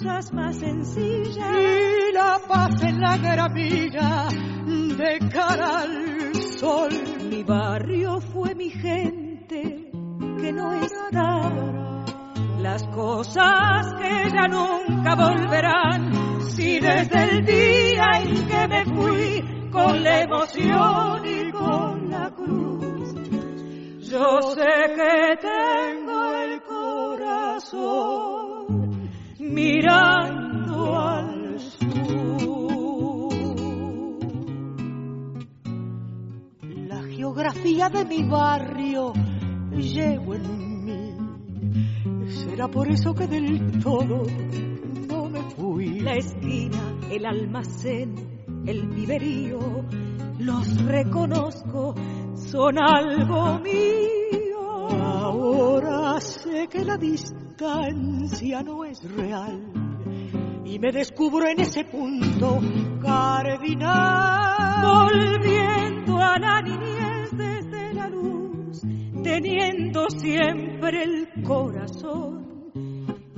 fiesta más sencilla y la paz en la gramilla de cara al sol. Mi barrio fue mi gente que no está. Las cosas que ya nunca volverán, si desde el día en que me fui con la emoción y con la cruz, yo sé que tengo el corazón mirando al sur. La geografía de mi barrio llevo en mí. Será por eso que del todo no me fui. La esquina, el almacén, el viverío, los reconozco son algo mío. Ahora sé que la distancia no es real y me descubro en ese punto cardinal. Volviendo a la niñez desde la luz, teniendo siempre el corazón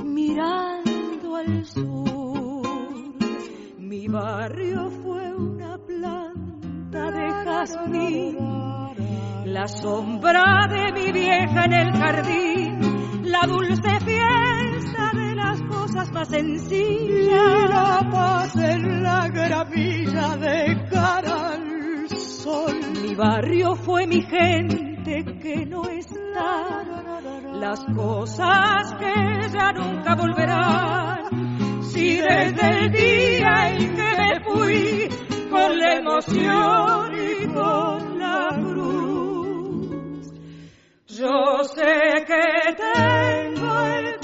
mirando al sur. Mi barrio fue una planta de jazmín, la sombra de mi vieja en el jardín, la dulce fiesta de las cosas más sencillas, la paz en la gramilla de cara al sol. Mi barrio fue mi gente que no está, las cosas que ya nunca volverán. Si desde el día en que me fui con la emoción y con la cruz, yo sé que tengo el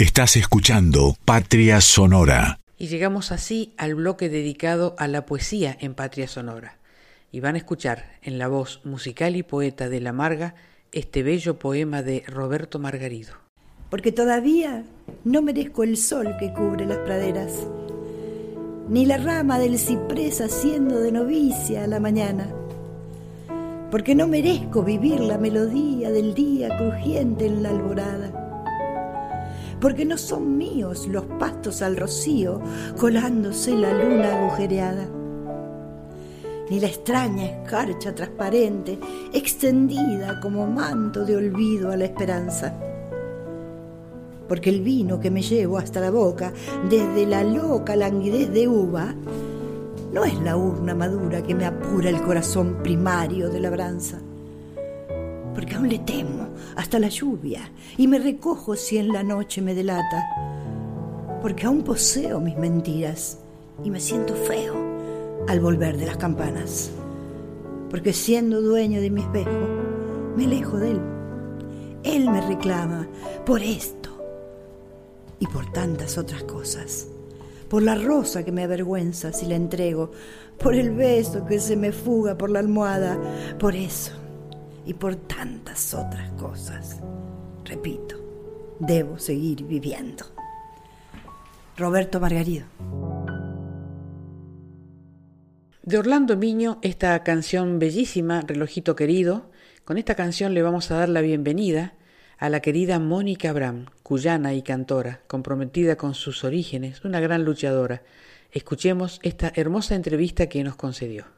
Estás escuchando Patria Sonora. Y llegamos así al bloque dedicado a la poesía en Patria Sonora. Y van a escuchar en la voz musical y poeta de La Marga este bello poema de Roberto Margarido. Porque todavía no merezco el sol que cubre las praderas, ni la rama del ciprés haciendo de novicia a la mañana. Porque no merezco vivir la melodía del día crujiente en la alborada. Porque no son míos los pastos al rocío colándose la luna agujereada ni la extraña escarcha transparente extendida como manto de olvido a la esperanza. Porque el vino que me llevo hasta la boca desde la loca languidez de uva no es la urna madura que me apura el corazón primario de labranza. Porque aún le temo hasta la lluvia y me recojo si en la noche me delata. Porque aún poseo mis mentiras y me siento feo al volver de las campanas. Porque siendo dueño de mi espejo, me alejo de él. Él me reclama por esto y por tantas otras cosas. Por la rosa que me avergüenza si la entrego, por el beso que se me fuga por la almohada, por eso y por tantas otras cosas. Repito, debo seguir viviendo. Roberto Margarido. De Orlando Miño, esta canción bellísima, Relojito Querido. Con esta canción le vamos a dar la bienvenida a la querida Mónica Abram, cuyana y cantora, comprometida con sus orígenes, una gran luchadora. Escuchemos esta hermosa entrevista que nos concedió.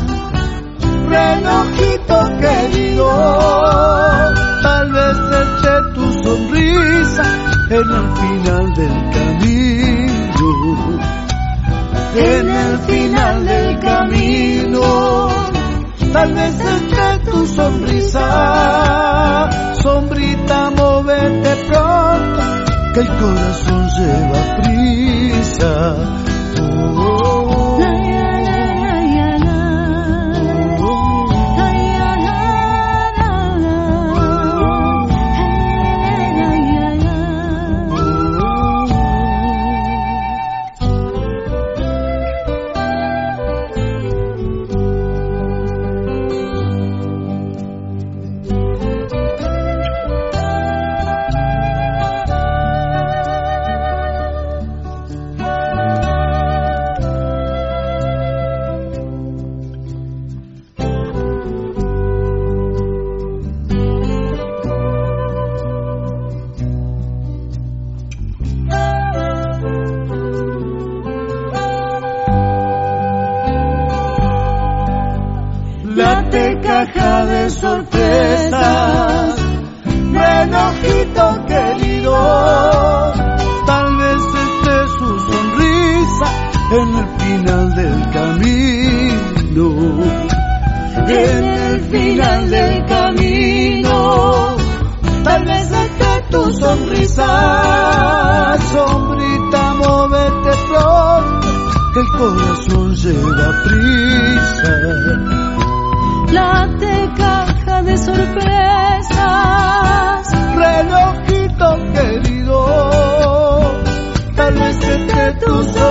relojito querido, tal vez eche tu sonrisa en el final del camino, en el final del camino, tal vez eche tu sonrisa, sombrita, movete pronto, que el corazón lleva prisa chocolate, caja de sorpresas. Renojito querido, tal vez esté su sonrisa en el final del camino. En el final del camino, tal vez esté tu sonrisa. Sombrita, móvete pronto, que el corazón lleva prisa la caja de sorpresas. Relojito querido, tal vez entre tus ojos.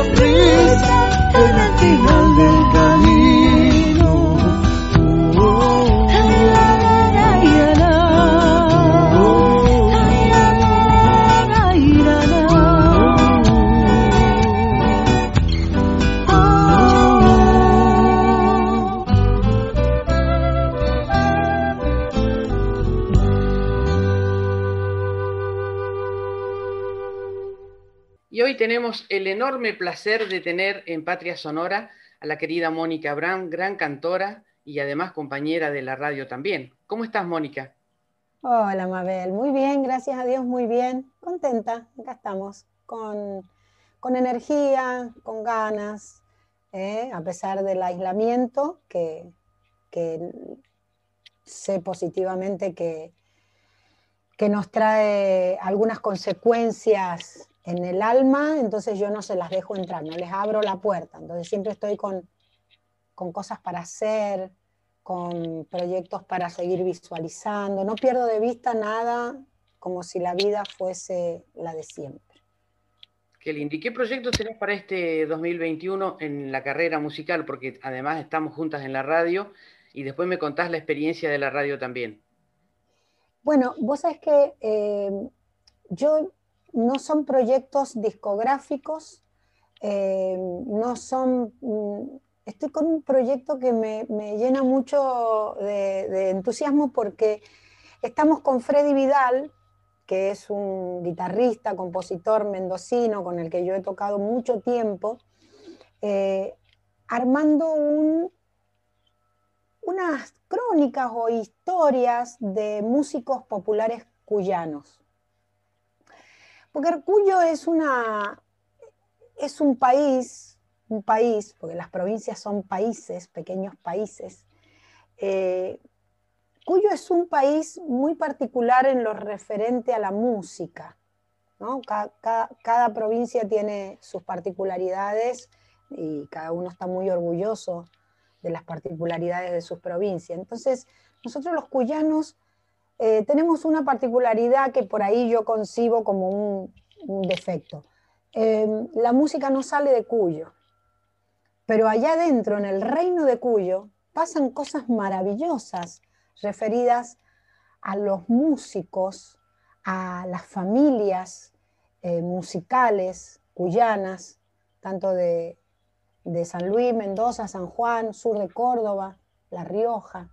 Enorme placer de tener en Patria Sonora a la querida Mónica Brown, gran cantora y además compañera de la radio también. ¿Cómo estás, Mónica? Hola, Mabel. Muy bien, gracias a Dios, muy bien. Contenta, acá estamos, con, energía, con ganas, ¿eh? a pesar del aislamiento, que, que sé positivamente que, que nos trae algunas consecuencias en el alma, entonces yo no se las dejo entrar, no les abro la puerta. Entonces siempre estoy con, con cosas para hacer, con proyectos para seguir visualizando. No pierdo de vista nada como si la vida fuese la de siempre. Qué lindo. ¿Y qué proyectos tenés para este 2021 en la carrera musical? Porque además estamos juntas en la radio y después me contás la experiencia de la radio también. Bueno, vos sabés que eh, yo no son proyectos discográficos, eh, no son... Mm, estoy con un proyecto que me, llena mucho de, entusiasmo porque estamos con Freddy Vidal, que es un guitarrista, compositor mendocino con el que yo he tocado mucho tiempo, eh, armando unas crónicas o historias de músicos populares cuyanos. Porque Arcuyo es, una, es un país, un país, porque las provincias son países, pequeños países. Eh, Cuyo es un país muy particular en lo referente a la música. Cada, provincia tiene sus particularidades y cada uno está muy orgulloso de las particularidades de sus provincias. Entonces, nosotros los cuyanos eh, tenemos una particularidad que por ahí yo concibo como un, defecto. Em, la música no sale de Cuyo, pero allá adentro, en el reino de Cuyo, pasan cosas maravillosas referidas a los músicos, a las familias eh, musicales cuyanas, tanto de, de San Luis, Mendoza, San Juan, sur de Córdoba, La Rioja.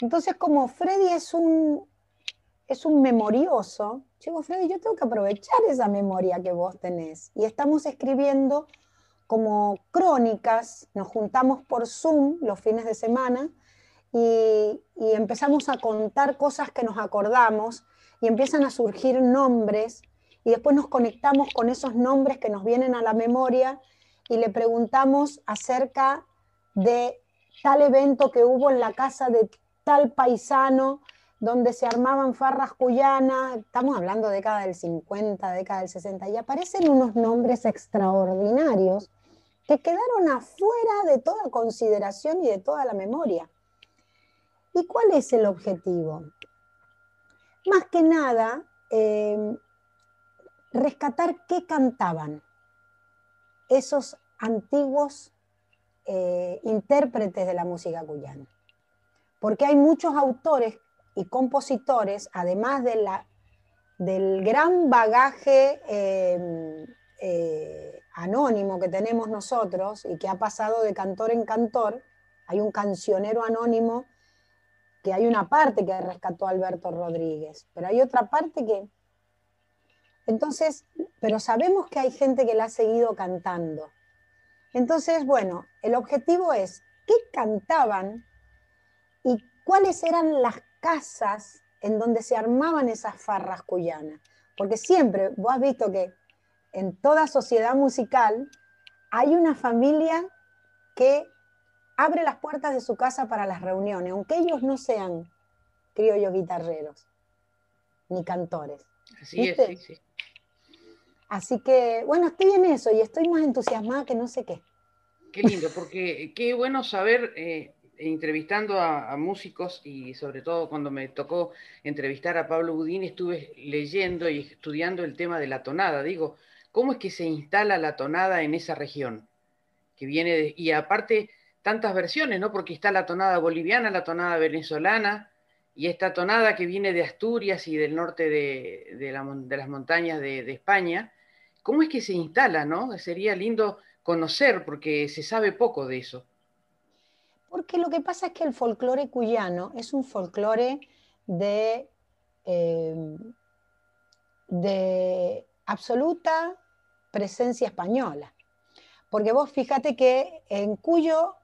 Entonces, como Freddy es un, es un memorioso, digo, Freddy, yo tengo que aprovechar esa memoria que vos tenés. Y estamos escribiendo como crónicas, nos juntamos por Zoom los fines de semana y, y empezamos a contar cosas que nos acordamos y empiezan a surgir nombres y después nos conectamos con esos nombres que nos vienen a la memoria y le preguntamos acerca de tal evento que hubo en la casa de tal paisano donde se armaban farras cuyanas, estamos hablando de década del 50, década del 60, y aparecen unos nombres extraordinarios que quedaron afuera de toda consideración y de toda la memoria. ¿Y cuál es el objetivo? Más que nada, eh, rescatar qué cantaban esos antiguos eh, intérpretes de la música cuyana. Porque hay muchos autores y compositores, además de la, del gran bagaje eh, eh, anónimo que tenemos nosotros y que ha pasado de cantor en cantor, hay un cancionero anónimo que hay una parte que rescató Alberto Rodríguez, pero hay otra parte que... Entonces, pero sabemos que hay gente que la ha seguido cantando. Entonces, bueno, el objetivo es qué cantaban y cuáles eran las casas en donde se armaban esas farras cuyanas. Porque siempre, vos has visto que en toda sociedad musical hay una familia que abre las puertas de su casa para las reuniones, aunque ellos no sean criollos guitarreros ni cantores. Así es, sí, sí. Así que, bueno, estoy en eso y estoy más entusiasmada que no sé qué. Qué lindo, porque qué bueno saber eh, entrevistando a, músicos y sobre todo cuando me tocó entrevistar a Pablo Budín, estuve leyendo y estudiando el tema de la tonada. Digo, ¿cómo es que se instala la tonada en esa región? Que viene y aparte tantas versiones, ¿no? Porque está la tonada boliviana, la tonada venezolana y esta tonada que viene de Asturias y del norte de, las montañas de, de, España. ¿Cómo es que se instala, no? Sería lindo conocer porque se sabe poco de eso. Porque lo que pasa es que el folclore cuyano es un folclore de, eh, de absoluta presencia española. Porque vos fíjate que en Cuyo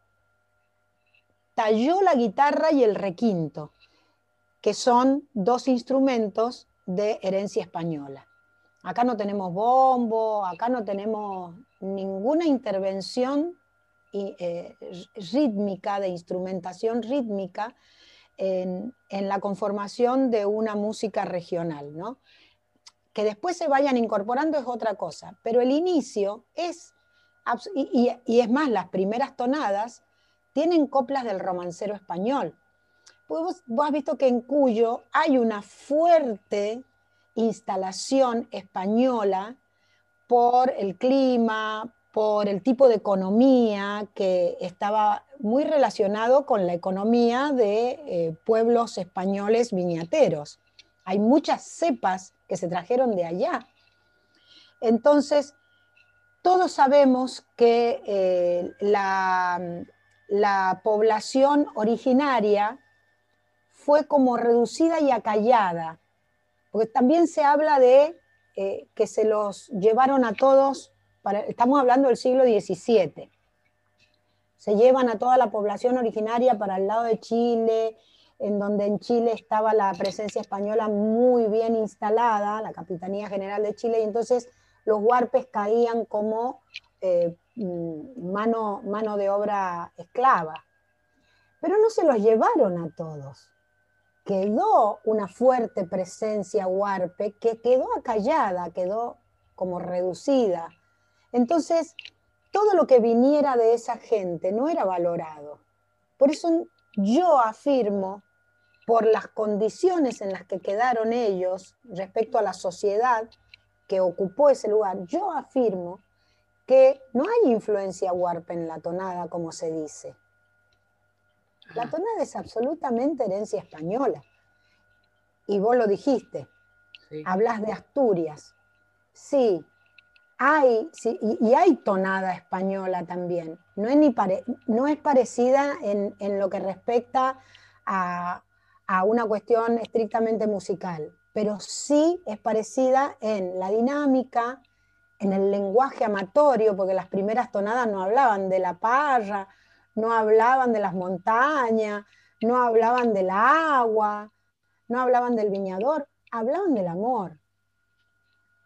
talló la guitarra y el requinto, que son dos instrumentos de herencia española. Acá no tenemos bombo, acá no tenemos ninguna intervención eh, rítmica, de instrumentación rítmica en, la conformación de una música regional, ¿no? Que después se vayan incorporando es otra cosa, pero el inicio es, y, es más, las primeras tonadas tienen coplas del romancero español. Pues vos has visto que en Cuyo hay una fuerte instalación española por el clima, por el tipo de economía que estaba muy relacionado con la economía de eh, pueblos españoles viñateros. Hay muchas cepas que se trajeron de allá. Entonces, todos sabemos que eh, la, la población originaria fue como reducida y acallada, porque también se habla de eh, que se los llevaron a todos estamos hablando del siglo XVII. Se llevan a toda la población originaria para el lado de Chile, en donde en Chile estaba la presencia española muy bien instalada, la Capitanía General de Chile, y entonces los huarpes caían como eh, mm, mano, mano de obra esclava. Pero no se los llevaron a todos. Quedó una fuerte presencia huarpe que quedó acallada, quedó como reducida entonces, todo lo que viniera de esa gente no era valorado. Por eso yo afirmo, por las condiciones en las que quedaron ellos respecto a la sociedad que ocupó ese lugar, yo afirmo que no hay influencia huarpe en la tonada, como se dice. La tonada es absolutamente herencia española. Y vos lo dijiste. Hablas de Asturias. Sí, hay, y, hay tonada española también. No es, ni no es parecida en, lo que respecta a, una cuestión estrictamente musical, pero sí es parecida en la dinámica, en el lenguaje amatorio, porque las primeras tonadas no hablaban de la parra, no hablaban de las montañas, no hablaban de la agua, no hablaban del viñador, hablaban del amor.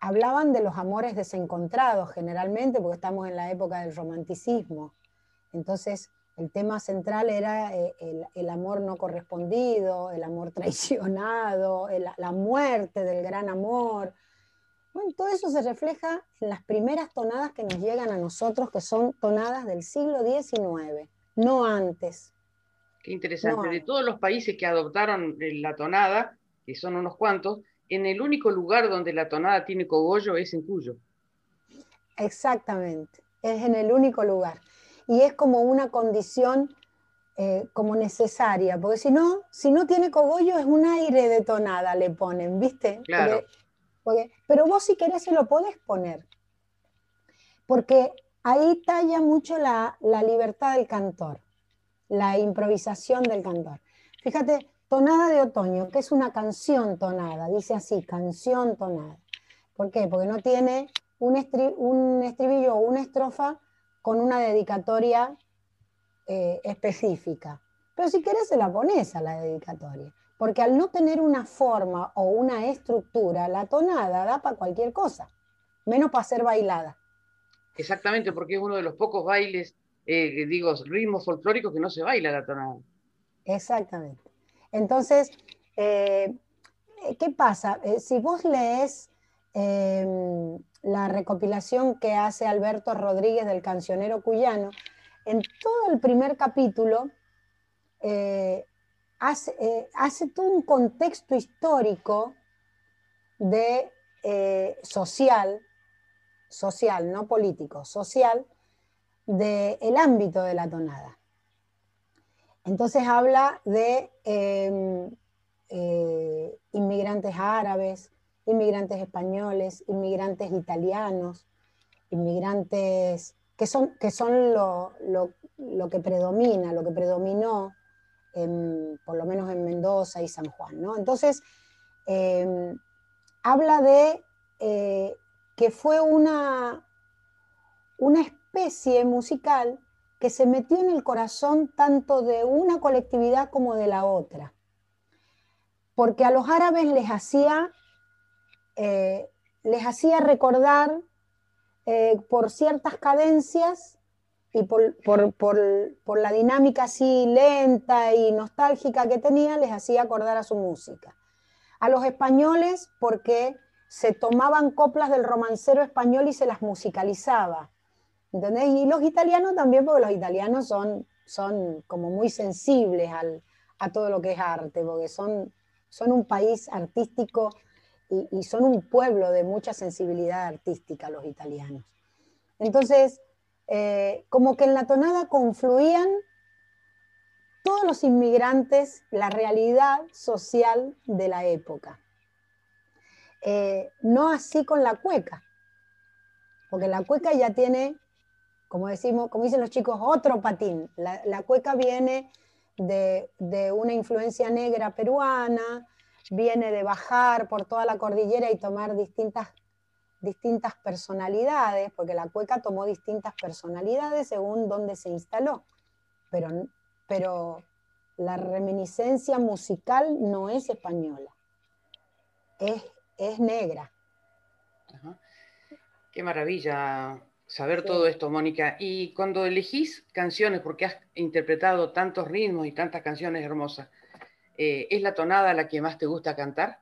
Hablaban de los amores desencontrados generalmente, porque estamos en la época del romanticismo. Entonces, el tema central era eh, el, amor no correspondido, el amor traicionado, la muerte del gran amor. Bueno, todo eso se refleja en las primeras tonadas que nos llegan a nosotros, que son tonadas del siglo XIX, no antes. Qué interesante. De todos los países que adoptaron eh, la tonada, que son unos cuantos, en el único lugar donde la tonada tiene cogollo es en Cuyo. Exactamente, es en el único lugar y es como una condición eh, como necesaria, porque si no, si no tiene cogollo es un aire de tonada, le ponen, ¿viste? Claro. pero vos si querés se lo podés poner, porque ahí talla mucho la, la libertad del cantor, la improvisación del cantor. Fíjate, tonada de otoño, que es una canción tonada, dice así, canción tonada. ¿Por qué? Porque no tiene un, un estribillo o una estrofa con una dedicatoria eh, específica. Pero si querés se la pones a la dedicatoria, porque al no tener una forma o una estructura, la tonada da para cualquier cosa, menos para ser bailada. Exactamente, porque es uno de los pocos bailes, eh, digo, ritmos folclóricos que no se baila la tonada. Exactamente. Entonces, eh, ¿qué pasa? si vos lees em, la recopilación que hace Alberto Rodríguez del cancionero cuyano, en todo el primer capítulo eh, eh, hace, todo un contexto histórico de eh, social, social, no político, social, del ámbito de la tonada. Entonces habla de em, inmigrantes árabes, inmigrantes españoles, inmigrantes italianos, inmigrantes que son, que son lo, que predomina, lo que predominó, por lo menos en Mendoza y San Juan. ¿no? Entonces, em, habla de eh, que fue una, una especie musical que se metió en el corazón tanto de una colectividad como de la otra. Porque a los árabes les hacía eh, les hacía recordar eh, por ciertas cadencias y por, la dinámica así lenta y nostálgica que tenía, les hacía acordar a su música. A los españoles porque se tomaban coplas del romancero español y se las musicalizaba. Y los italianos también, porque los italianos son, son como muy sensibles a todo lo que es arte, porque son, son un país artístico y, son un pueblo de mucha sensibilidad artística los italianos. Entonces, eh, como que en la tonada confluían todos los inmigrantes, la realidad social de la época. Eh, no así con la cueca, porque la cueca ya tiene, como decimos, como dicen los chicos, otro patín. La, cueca viene de, de, una influencia negra peruana, viene de bajar por toda la cordillera y tomar distintas, distintas personalidades, porque la cueca tomó distintas personalidades según dónde se instaló. Pero, pero la reminiscencia musical no es española, es, es negra. Qué maravilla saber todo esto, Mónica. Y cuando elegís canciones, porque has interpretado tantos ritmos y tantas canciones hermosas, eh, ¿es la tonada la que más te gusta cantar?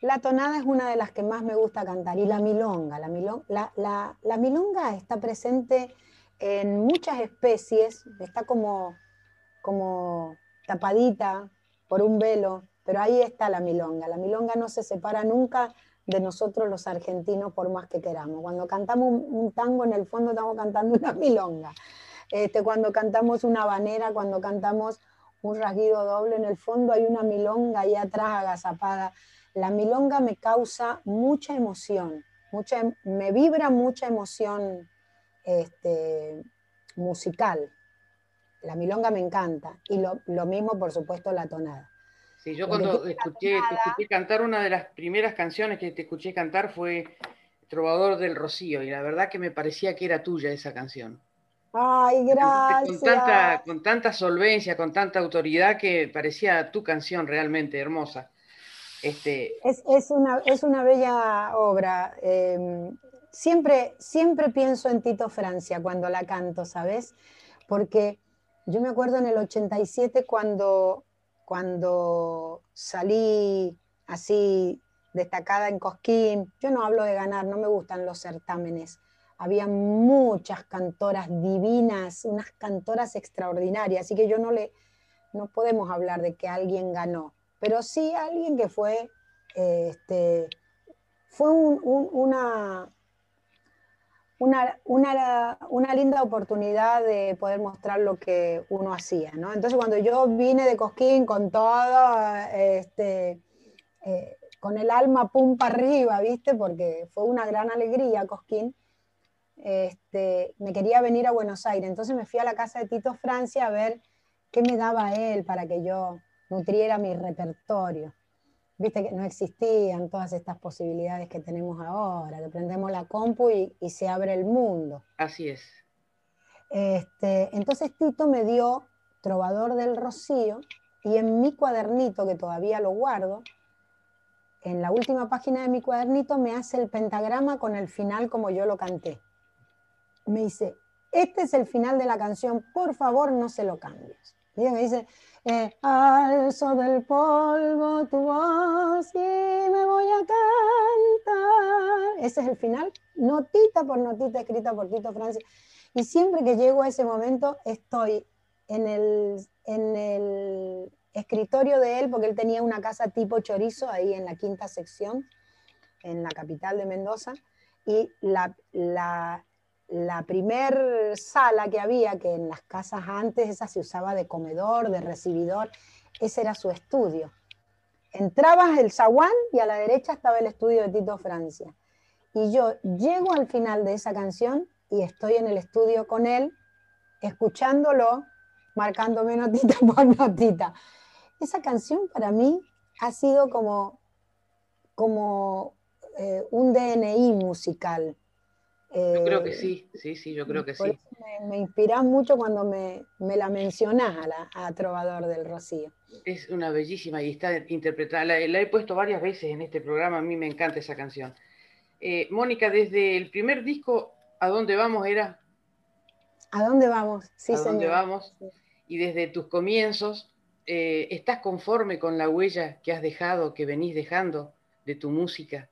La tonada es una de las que más me gusta cantar y la milonga. La, la, milonga está presente en muchas especies, está como, como tapadita por un velo, pero ahí está la milonga. La milonga no se separa nunca de nosotros los argentinos por más que queramos. Cuando cantamos un, tango en el fondo estamos cantando una milonga. Este, cuando cantamos una banera, cuando cantamos un rasguido doble en el fondo, hay una milonga ahí atrás agazapada. La milonga me causa mucha emoción, mucha, me vibra mucha emoción este, musical. La milonga me encanta y lo, mismo, por supuesto, la tonada. Sí, yo cuando escuché, te escuché cantar, una de las primeras canciones que te escuché cantar fue Trovador del Rocío y la verdad que me parecía que era tuya esa canción. Ay, gracias. Con tanta, con tanta solvencia, con tanta autoridad que parecía tu canción realmente hermosa. Este... Es, una, es una bella obra. Em, siempre, siempre pienso en Tito Francia cuando la canto, ¿sabes? Porque yo me acuerdo en el 87 cuando, cuando salí así destacada en Cosquín. Yo no hablo de ganar, no me gustan los certámenes. Había muchas cantoras divinas, unas cantoras extraordinarias, así que yo no le, no podemos hablar de que alguien ganó, pero sí alguien que fue, este, fue una, una, una, linda oportunidad de poder mostrar lo que uno hacía, ¿no? Entonces cuando yo vine de Cosquín con todo, este, eh, con el alma pum para arriba, ¿viste? Porque fue una gran alegría Cosquín. Este, me quería venir a Buenos Aires, entonces me fui a la casa de Tito Francia a ver qué me daba él para que yo nutriera mi repertorio. Viste que no existían todas estas posibilidades que tenemos ahora, que prendemos la compu y, se abre el mundo. Así es. Este, entonces Tito me dio Trovador del Rocío y en mi cuadernito, que todavía lo guardo, en la última página de mi cuadernito me hace el pentagrama con el final como yo lo canté. Me dice, este es el final de la canción, por favor no se lo cambies. Y me dice, eh, alzo del polvo tu voz y me voy a cantar. Ese es el final, notita por notita escrita por Tito Francis. Y siempre que llego a ese momento estoy en el, en el escritorio de él, porque él tenía una casa tipo chorizo ahí en la quinta sección, en la capital de Mendoza, y la, la, la primer sala que había, que en las casas antes esa se usaba de comedor, de recibidor, ese era su estudio. Entrabas el zaguán y a la derecha estaba el estudio de Tito Francia. Y yo llego al final de esa canción y estoy en el estudio con él, escuchándolo, marcándome notita por notita esa canción para mí ha sido como, como eh, un DNI musical. Yo creo que eh, sí, sí, sí, yo creo que sí. me, me inspiras mucho cuando me, la mencionás a, Trovador del Rocío. Es una bellísima y está interpretada. La, he puesto varias veces en este programa, a mí me encanta esa canción. Eh, Mónica, desde el primer disco, ¿A dónde vamos? Era. ¿A dónde vamos? Sí, ¿A dónde vamos? Y desde tus comienzos, eh, ¿estás conforme con la huella que has dejado, que venís dejando de tu música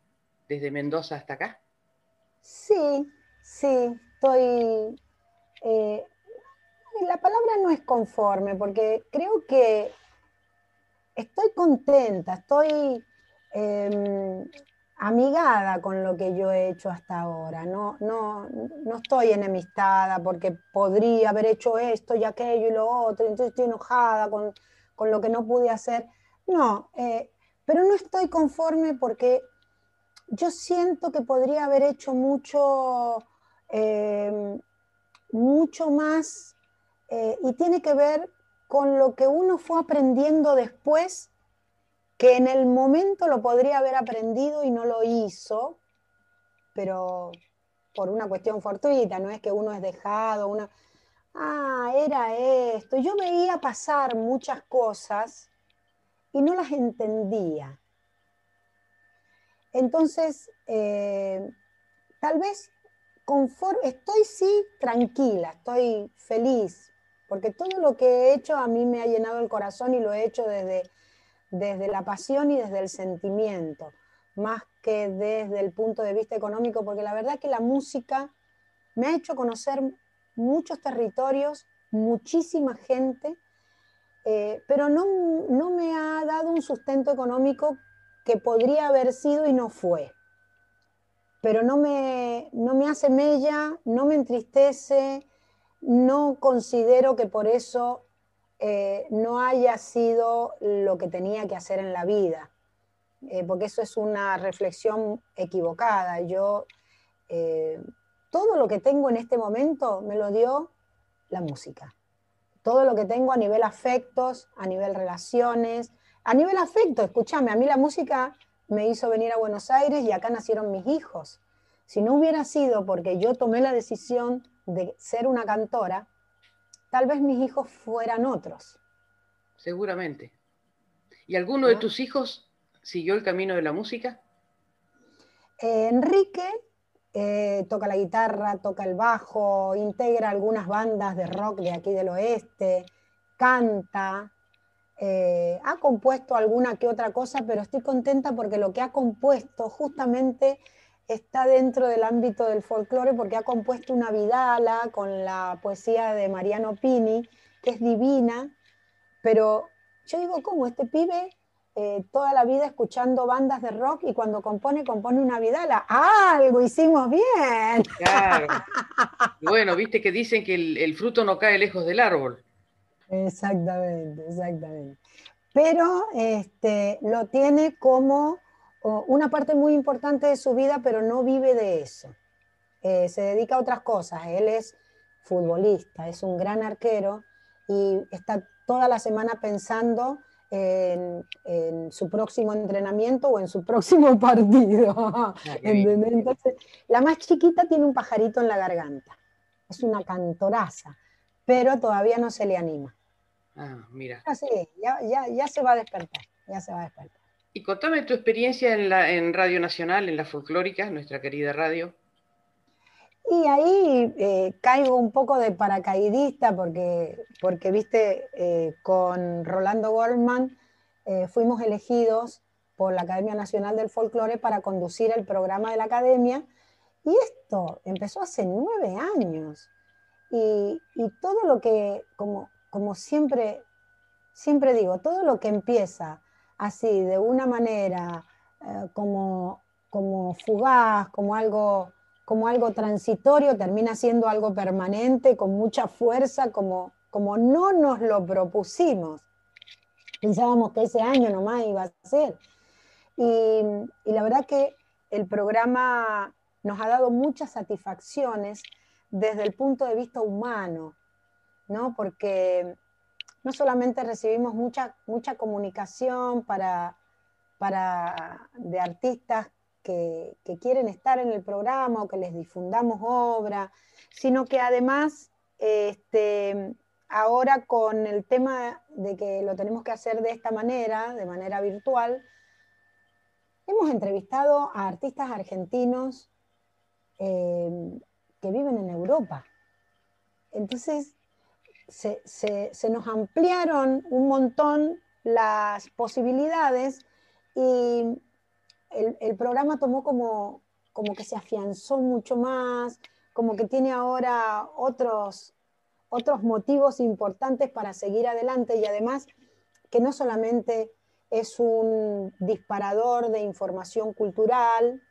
desde Mendoza hasta acá? Sí, sí, estoy... Eh, la palabra no es conforme, porque creo que estoy contenta, estoy em, amigada con lo que yo he hecho hasta ahora. No, no, no estoy enemistada porque podría haber hecho esto y aquello y lo otro, entonces estoy enojada con, con lo que no pude hacer. No, eh, pero no estoy conforme porque yo siento que podría haber hecho mucho, eh, mucho más eh, y tiene que ver con lo que uno fue aprendiendo después, que en el momento lo podría haber aprendido y no lo hizo, pero por una cuestión fortuita, no es que uno es dejado, una ah, era esto. Yo veía pasar muchas cosas y no las entendía. Entonces, eh, tal vez conforme, estoy sí tranquila, estoy feliz, porque todo lo que he hecho a mí me ha llenado el corazón y lo he hecho desde, desde la pasión y desde el sentimiento, más que desde el punto de vista económico, porque la verdad que la música me ha hecho conocer muchos territorios, muchísima gente, eh, pero no, no me ha dado un sustento económico que podría haber sido y no fue. Pero no me, no me hace mella, no me entristece, no considero que por eso eh, no haya sido lo que tenía que hacer en la vida, eh, porque eso es una reflexión equivocada. Yo todo lo que tengo en este momento me lo dio la música. Todo lo que tengo a nivel afectos, a nivel relaciones, a nivel afecto, escúchame, a mí la música me hizo venir a Buenos Aires y acá nacieron mis hijos. Si no hubiera sido porque yo tomé la decisión de ser una cantora, tal vez mis hijos fueran otros. Seguramente. ¿Y alguno de tus hijos siguió el camino de la música? Eh, Enrique eh, toca la guitarra, toca el bajo, integra algunas bandas de rock de aquí del oeste, canta, eh, ha compuesto alguna que otra cosa, pero estoy contenta porque lo que ha compuesto justamente está dentro del ámbito del folclore porque ha compuesto una vidala con la poesía de Mariano Pini, que es divina, pero yo digo, ¿cómo? Este pibe eh, toda la vida escuchando bandas de rock y cuando compone, compone una vidala. ¡Ah, algo hicimos bien! Claro. bueno, viste que dicen que el, fruto no cae lejos del árbol. Exactamente, exactamente. Pero este, lo tiene como una parte muy importante de su vida, pero no vive de eso. Eh, se dedica a otras cosas. Él es futbolista, es un gran arquero y está toda la semana pensando en, su próximo entrenamiento o en su próximo partido. Ah, Entonces, la más chiquita tiene un pajarito en la garganta. Es una cantoraza, pero todavía no se le anima. Ah, mira. Así, ya, ya, ya se va a despertar, ya se va a despertar. Y contame tu experiencia en, la, en Radio Nacional, en la folclórica, nuestra querida radio. Y ahí eh, caigo un poco de paracaidista porque, porque viste, eh, con Rolando Goldman eh, fuimos elegidos por la Academia Nacional del Folclore para conducir el programa de la Academia. Y esto empezó hace nueve años. Y, y todo lo que, como, como siempre, siempre digo, todo lo que empieza así, de una manera como, como fugaz, como algo como algo transitorio, termina siendo algo permanente, con mucha fuerza, como, como no nos lo propusimos. Pensábamos que ese año nomás iba a ser. Y, la verdad que el programa nos ha dado muchas satisfacciones desde el punto de vista humano, ¿no? Porque no solamente recibimos mucha, mucha comunicación para, para, de artistas que, quieren estar en el programa o que les difundamos obra, sino que además este, ahora con el tema de que lo tenemos que hacer de esta manera, de manera virtual, hemos entrevistado a artistas argentinos eh, que viven en Europa. Entonces, se, se, nos ampliaron un montón las posibilidades y el, programa tomó como, como que se afianzó mucho más, como que tiene ahora otros, otros motivos importantes para seguir adelante y además que no solamente es un disparador de información cultural,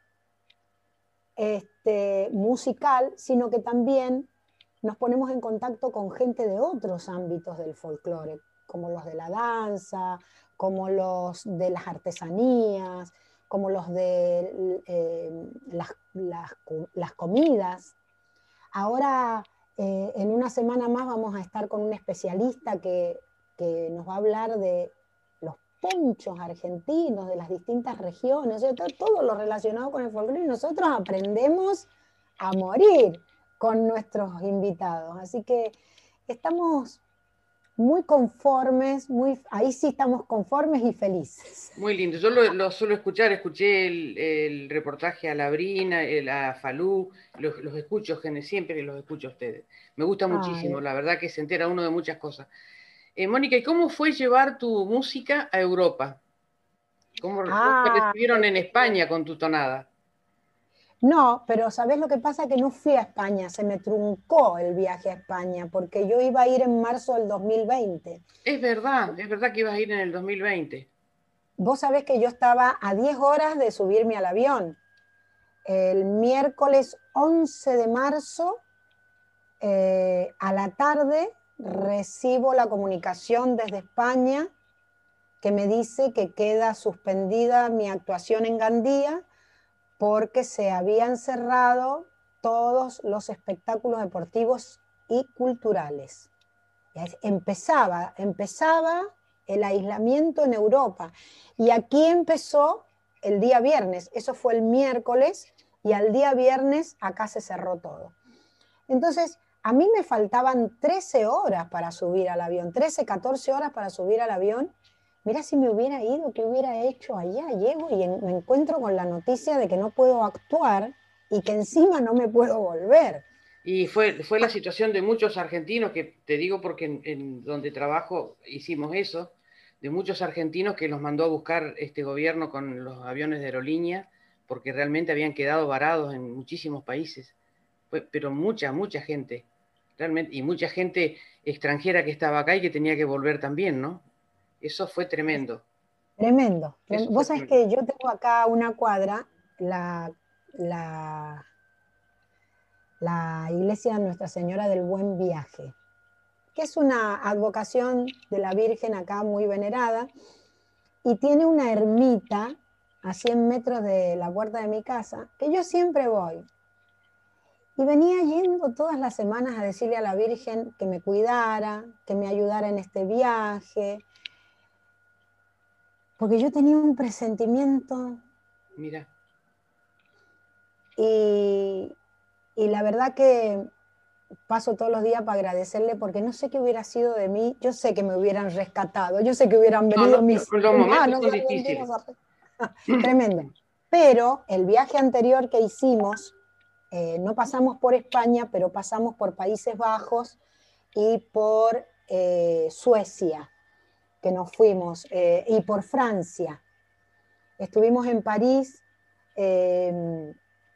este, musical, sino que también nos ponemos en contacto con gente de otros ámbitos del folclore, como los de la danza, como los de las artesanías, como los de eh, las, comidas. Ahora, eh, en una semana más, vamos a estar con un especialista que, nos va a hablar de los ponchos argentinos, de las distintas regiones, todo lo relacionado con el folclore. Y nosotros aprendemos a morir con nuestros invitados. Así que estamos muy conformes, muy, ahí sí estamos conformes y felices. Muy lindo. Yo lo, suelo escuchar, escuché el, reportaje a Labrina, el, a Falú, los, escucho siempre que los escucho a ustedes. Me gusta muchísimo, la verdad que se entera uno de muchas cosas. Eh, Mónica, ¿y cómo fue llevar tu música a Europa? ¿Cómo, ah, te recibieron en España con tu tonada? No, pero ¿sabes lo que pasa? Que no fui a España, se me truncó el viaje a España, porque yo iba a ir en marzo del 2020. Es verdad, es verdad que ibas a ir en el 2020. Vos sabés que yo estaba a 10 horas de subirme al avión. El miércoles 11 de marzo, eh, a la tarde, recibo la comunicación desde España que me dice que queda suspendida mi actuación en Gandía porque se habían cerrado todos los espectáculos deportivos y culturales. Empezaba, empezaba el aislamiento en Europa y aquí empezó el día viernes, eso fue el miércoles y al día viernes acá se cerró todo. Entonces, a mí me faltaban 13 horas para subir al avión, 13, 14 horas para subir al avión. Mira si me hubiera ido, qué hubiera hecho allá. Llego y me encuentro con la noticia de que no puedo actuar y que encima no me puedo volver. Y fue, fue la situación de muchos argentinos, que te digo porque en, donde trabajo hicimos eso, de muchos argentinos que los mandó a buscar este gobierno con los aviones de aerolínea, porque realmente habían quedado varados en muchísimos países. pero mucha, mucha gente realmente, y mucha gente extranjera que estaba acá y que tenía que volver también, ¿no? Eso fue tremendo. Tremendo. Vos sabés que yo tengo acá una cuadra, la, la, la iglesia Nuestra Señora del Buen Viaje, que es una advocación de la Virgen acá muy venerada, y tiene una ermita a 100 metros de la puerta de mi casa, que yo siempre voy. Y venía yendo todas las semanas a decirle a la Virgen que me cuidara, que me ayudara en este viaje, porque yo tenía un presentimiento. Mira. Y, y la verdad que paso todos los días para agradecerle porque no sé qué hubiera sido de mí. Yo sé que me hubieran rescatado, yo sé que hubieran venido mis hermanos. difíciles. Tremendo. Pero el viaje anterior que hicimos, eh, no pasamos por España, pero pasamos por Países Bajos y por eh, Suecia, que nos fuimos, eh, y por Francia. Estuvimos en París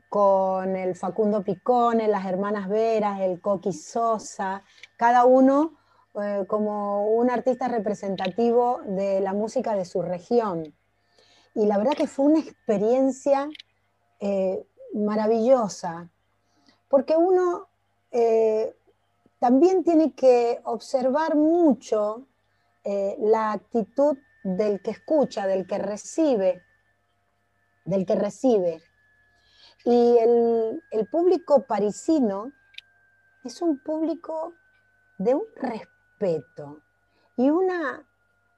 con el Facundo Picone, las hermanas Veras, el Coqui Sosa, cada uno como un artista representativo de la música de su región. Y la verdad que fue una experiencia maravillosa, porque uno eh, también tiene que observar mucho eh, la actitud del que escucha, del que recibe, del que recibe. Y el, el público parisino es un público de un respeto y una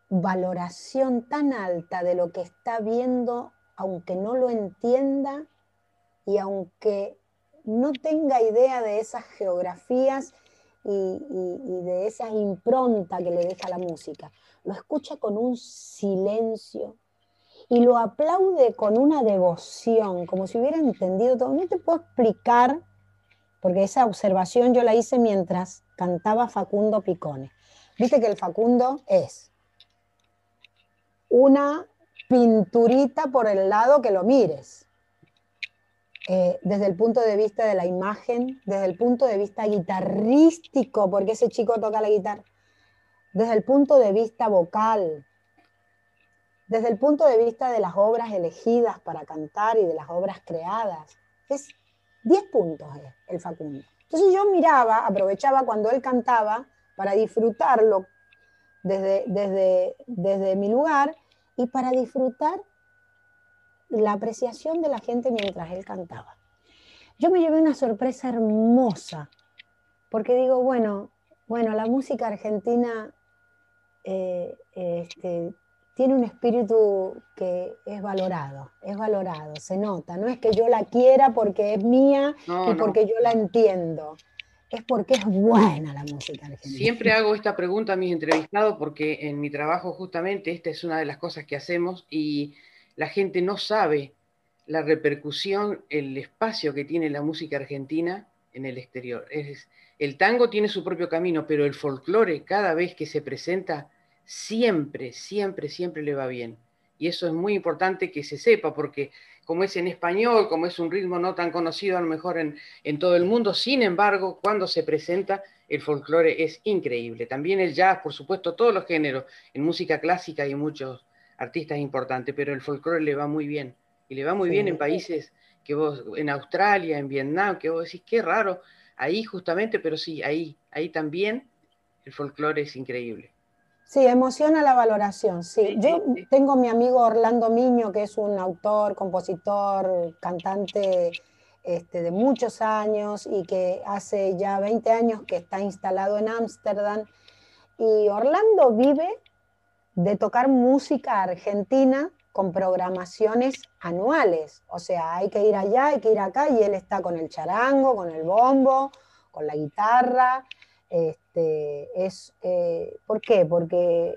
valoración tan alta de lo que está viendo, aunque no lo entienda y aunque no tenga idea de esas geografías y, de esa impronta que le deja la música. Lo escucha con un silencio y lo aplaude con una devoción, como si hubiera entendido todo. No te puedo explicar, porque esa observación yo la hice mientras cantaba Facundo Picone. Viste que el Facundo es una pinturita por el lado que lo mires. Eh, desde el punto de vista de la imagen, desde el punto de vista guitarrístico, porque ese chico toca la guitarra, desde el punto de vista vocal, desde el punto de vista de las obras elegidas para cantar y de las obras creadas. Es 10 puntos eh, el Facundo. Entonces yo miraba, aprovechaba cuando él cantaba para disfrutarlo desde, desde, desde mi lugar y para disfrutar la apreciación de la gente mientras él cantaba. Yo me llevé una sorpresa hermosa, porque digo, bueno, bueno, la música argentina eh, este, tiene un espíritu que es valorado, es valorado, se nota. No es que yo la quiera porque es mía y porque yo la entiendo, es porque es buena la música argentina. Siempre hago esta pregunta a mis entrevistados porque en mi trabajo justamente esta es una de las cosas que hacemos y la gente no sabe la repercusión, el espacio que tiene la música argentina en el exterior. El tango tiene su propio camino, pero el folclore cada vez que se presenta, siempre, siempre, siempre le va bien. Y eso es muy importante que se sepa, porque como es en español, como es un ritmo no tan conocido a lo mejor en, en todo el mundo, sin embargo, cuando se presenta, el folclore es increíble. También el jazz, por supuesto, todos los géneros, en música clásica hay muchos artistas importantes, pero el folclore le va muy bien. Y le va muy bien en países que vos, en Australia, en Vietnam, que vos decís, qué raro, ahí justamente, pero sí, ahí, ahí también el folclore es increíble. Sí, emociona la valoración, sí. Yo tengo mi amigo Orlando Miño, que es un autor, compositor, cantante este, de muchos años y que hace ya 20 años que está instalado en Ámsterdam. Y Orlando vive de tocar música argentina con programaciones anuales. O sea, hay que ir allá, hay que ir acá, y él está con el charango, con el bombo, con la guitarra. Este, es, eh, ¿Por qué? Porque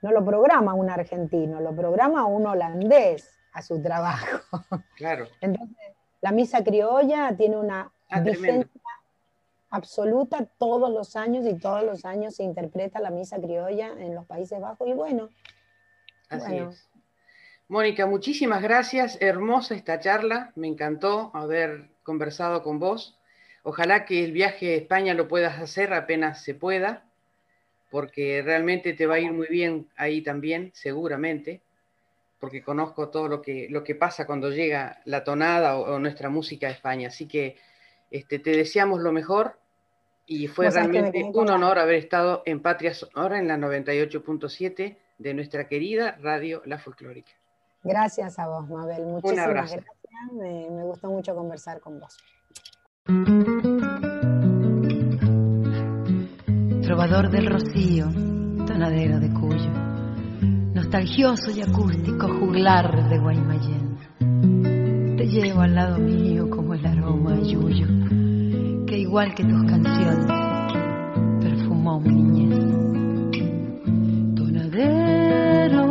no lo programa un argentino, lo programa un holandés a su trabajo. Claro. Entonces, la misa criolla tiene una Ah, vigencia absoluta todos los años y todos los años se interpreta la misa criolla en los Países Bajos y bueno, Así Bueno. es. Mónica, muchísimas gracias. Hermosa esta charla. Me encantó haber conversado con vos. Ojalá que el viaje a España lo puedas hacer apenas se pueda, porque realmente te va a ir muy bien ahí también, seguramente, porque conozco todo lo que, lo que pasa cuando llega la tonada o, o nuestra música a España. Así que este, te deseamos lo mejor y fue realmente un honor haber estado en Patria Sonora en la 98.7 de nuestra querida Radio La Folclórica. gracias a vos, Mabel. Muchísimas abrazo. gracias. Me, me gustó mucho conversar con vos. Trovador del Rocío, tonadero de Cuyo, nostalgioso y acústico juglar de Guaymallén. Te llevo al lado mío como el aroma a yuyo, que igual que tus canciones, perfumó mi niñez. Tonadero,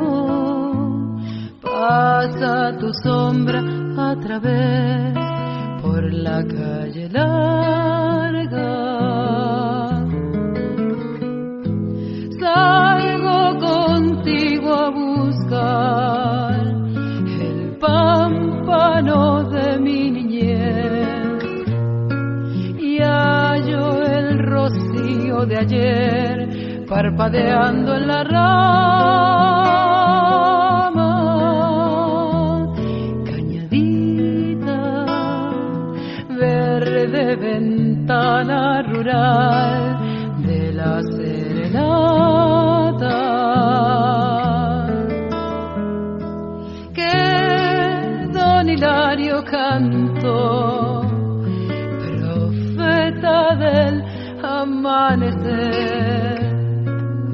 pasa tu sombra a través por la calle larga. Salgo contigo a buscar parpadeando en la rama. Cañadita verde ventana rural de la serenata. Que don Hilario cantó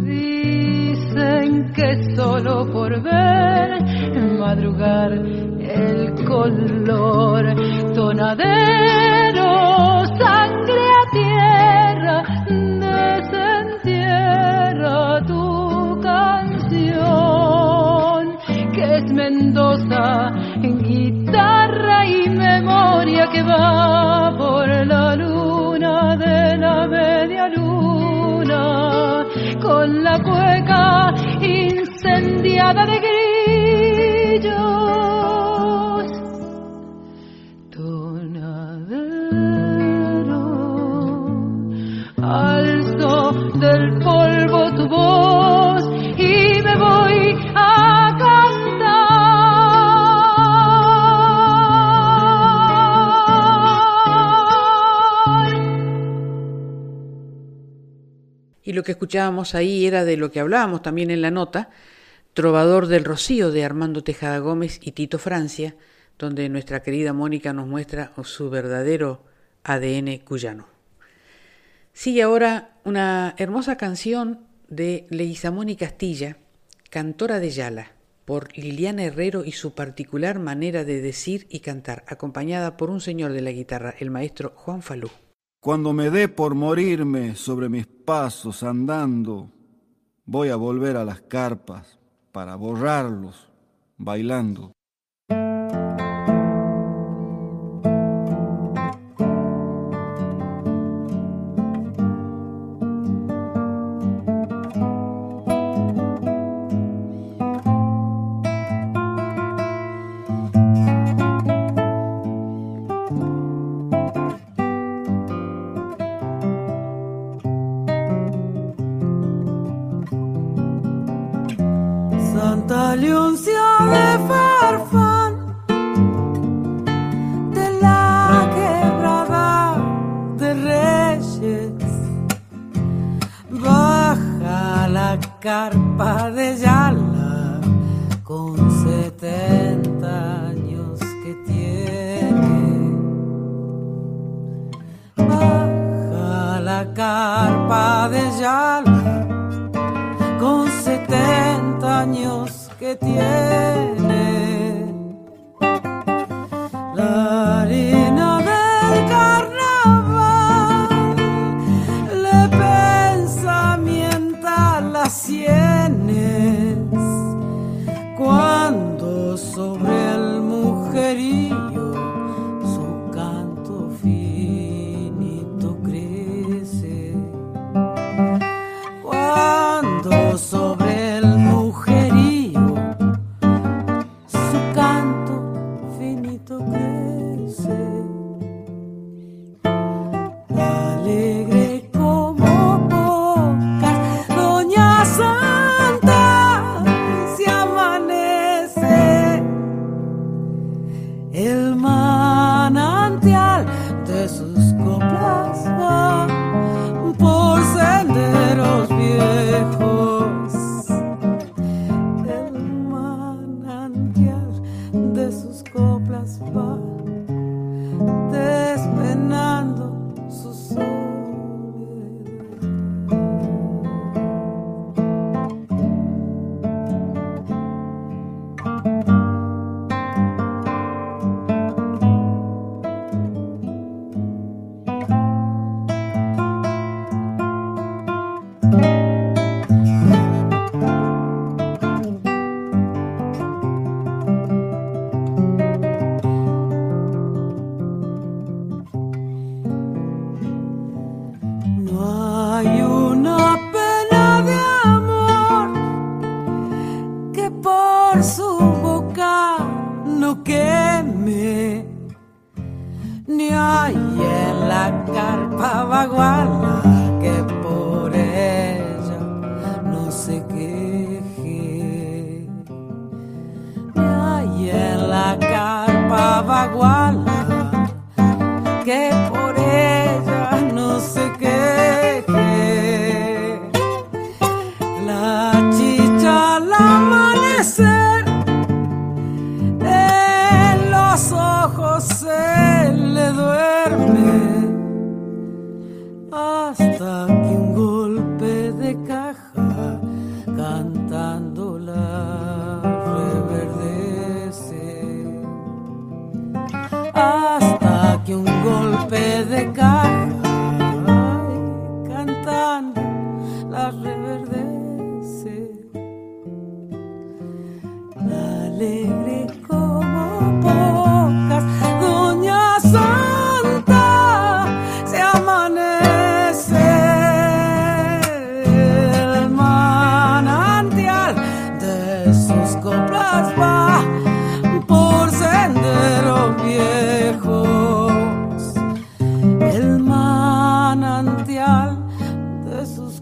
dicen que solo por ver madrugar el color tonadero sangre a tierra desentierra tu canción que es Mendoza guitarra y memoria que va con la cueca incendiada de grillos Y lo que escuchábamos ahí era de lo que hablábamos también en la nota, Trovador del Rocío de Armando Tejada Gómez y Tito Francia, donde nuestra querida Mónica nos muestra su verdadero ADN cuyano. Sigue ahora una hermosa canción de Leguizamón y Castilla, Cantora de Yala, por Liliana Herrero y su particular manera de decir y cantar, acompañada por un señor de la guitarra, el maestro Juan Falú. Cuando me dé por morirme sobre mis pasos andando, voy a volver a las carpas para borrarlos bailando. Santa Leoncia de Farfán, de la quebrada de Reyes, baja la carpa de Yala con setenta años que tiene. Baja la carpa de Yala años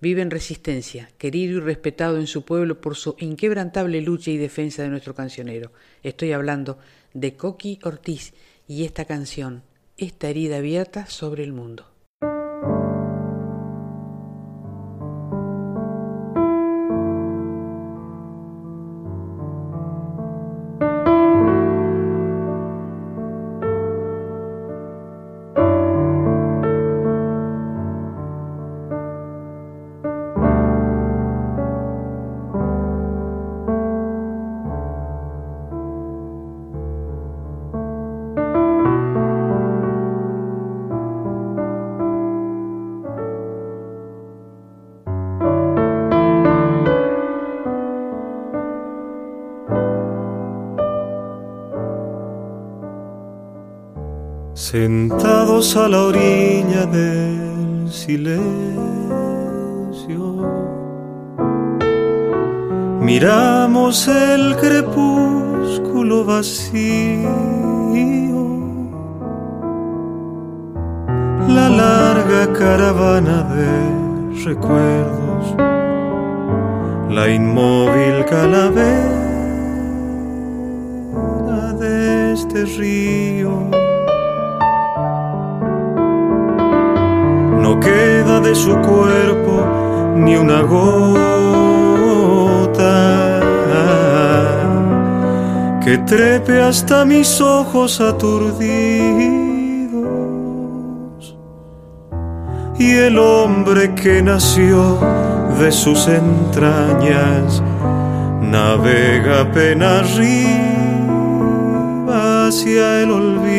Vive en resistencia, querido y respetado en su pueblo por su inquebrantable lucha y defensa de nuestro cancionero. Estoy hablando de Coqui Ortiz y esta canción, esta herida abierta sobre el mundo. A la orilla del silencio, miramos el crepúsculo vacío, la larga caravana de recuerdos, la inmóvil calavera de este río queda de su cuerpo ni una gota que trepe hasta mis ojos aturdidos y el hombre que nació de sus entrañas navega apenas arriba hacia el olvido.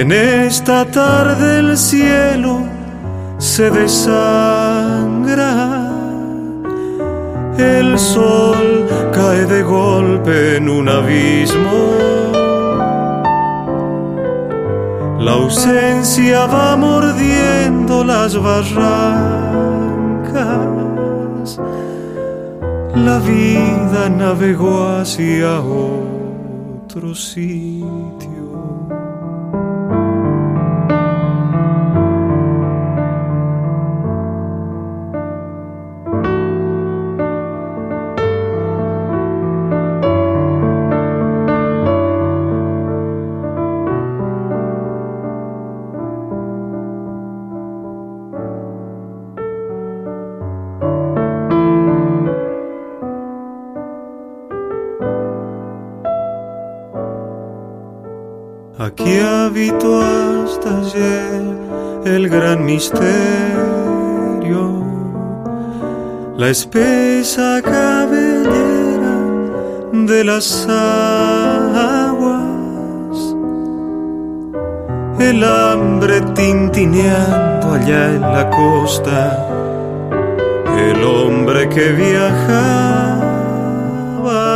En esta tarde el cielo se desangra, el sol cae de golpe en un abismo. La ausencia va mordiendo las barrancas. La vida navegó hacia otro sitio. La espesa cabellera de las aguas, el hambre tintineando allá en la costa, el hombre que viajaba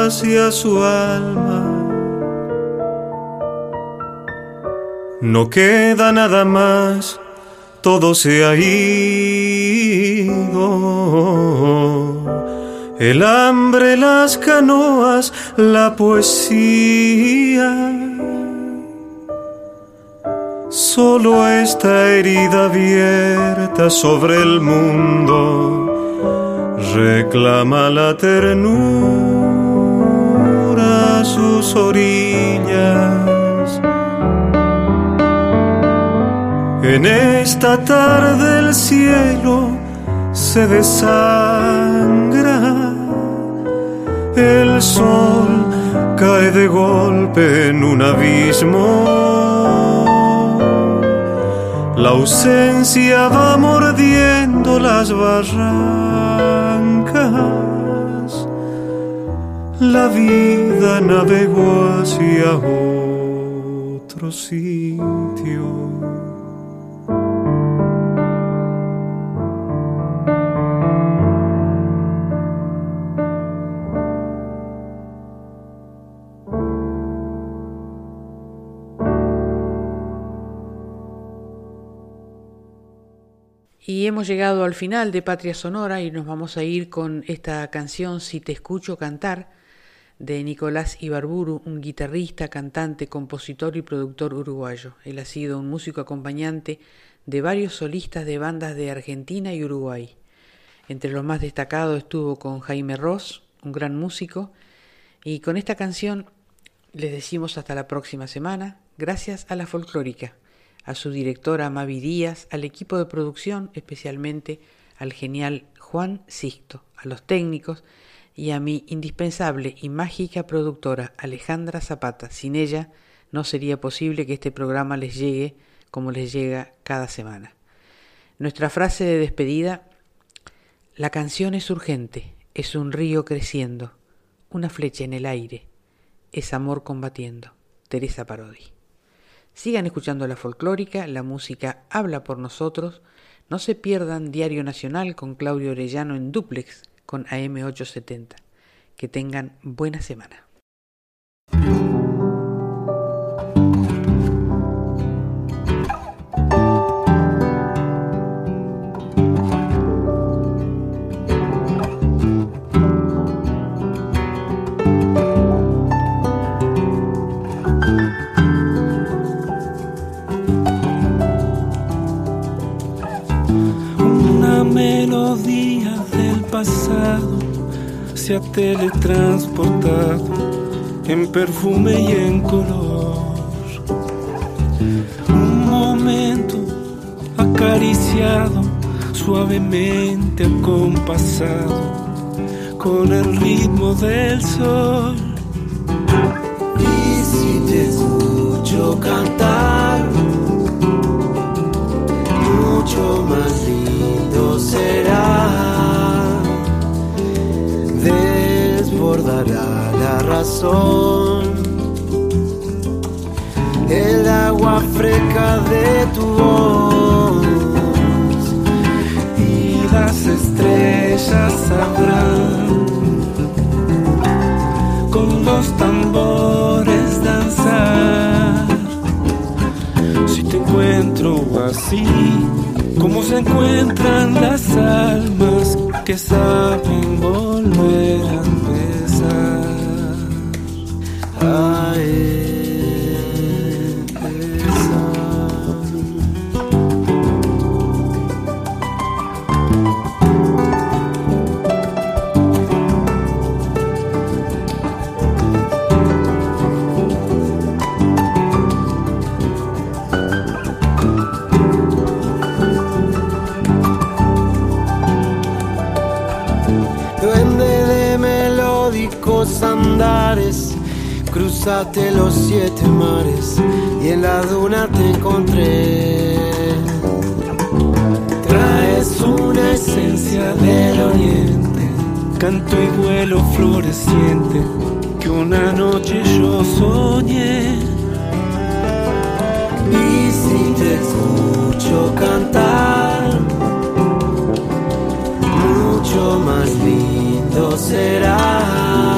hacia su alma. No queda nada más, todo se ha ido. El hambre, las canoas, la poesía. Solo esta herida abierta sobre el mundo reclama la ternura a sus orillas. En esta tarde el cielo se desangra, el sol cae de golpe en un abismo. La ausencia va mordiendo las barrancas. La vida navegó hacia otro sitio. Hemos llegado al final de Patria Sonora y nos vamos a ir con esta canción Si te escucho cantar de Nicolás Ibarburu, un guitarrista, cantante, compositor y productor uruguayo. Él ha sido un músico acompañante de varios solistas de bandas de Argentina y Uruguay. Entre los más destacados estuvo con Jaime Ross, un gran músico, y con esta canción les decimos hasta la próxima semana, gracias a la folclórica a su directora Mavi Díaz, al equipo de producción, especialmente al genial Juan Sisto, a los técnicos y a mi indispensable y mágica productora Alejandra Zapata. Sin ella no sería posible que este programa les llegue como les llega cada semana. Nuestra frase de despedida, la canción es urgente, es un río creciendo, una flecha en el aire, es amor combatiendo. Teresa Parodi. Sigan escuchando la folclórica, la música habla por nosotros. No se pierdan Diario Nacional con Claudio Orellano en duplex con AM870. Que tengan buena semana. Se ha teletransportado en perfume y en color. Un momento acariciado, suavemente acompasado, con el ritmo del sol. Y si te escucho cantar, mucho más el agua fresca de tu voz y las estrellas sabrán con los tambores danzar. Si te encuentro así, como se encuentran las almas que saben volver a cruzaste los siete mares y en la duna te encontré. Traes una esencia del oriente, canto y vuelo floreciente que una noche yo soñé. Y si te escucho cantar, mucho más lindo será.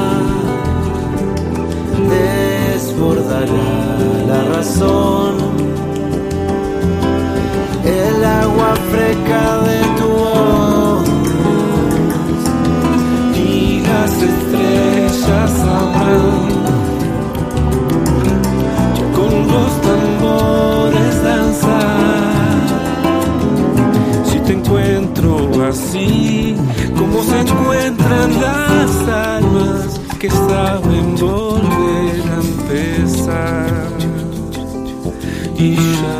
Desbordará la razón, el agua fresca de tu voz y las estrellas sabrán. Con los tambores danzar. Si te encuentro así, como se encuentran las almas que saben volver a empezar. Y ya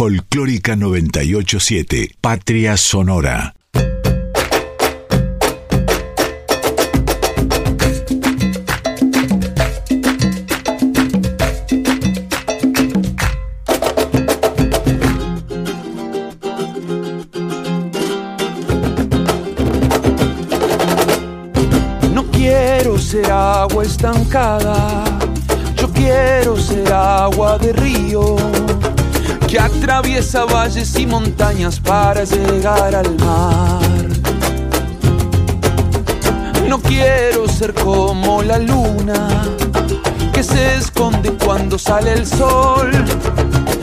Folclórica 987, Patria Sonora. No quiero ser agua estancada, yo quiero ser agua de río que atraviesa valles y montañas para llegar al mar. No quiero ser como la luna que se esconde cuando sale el sol.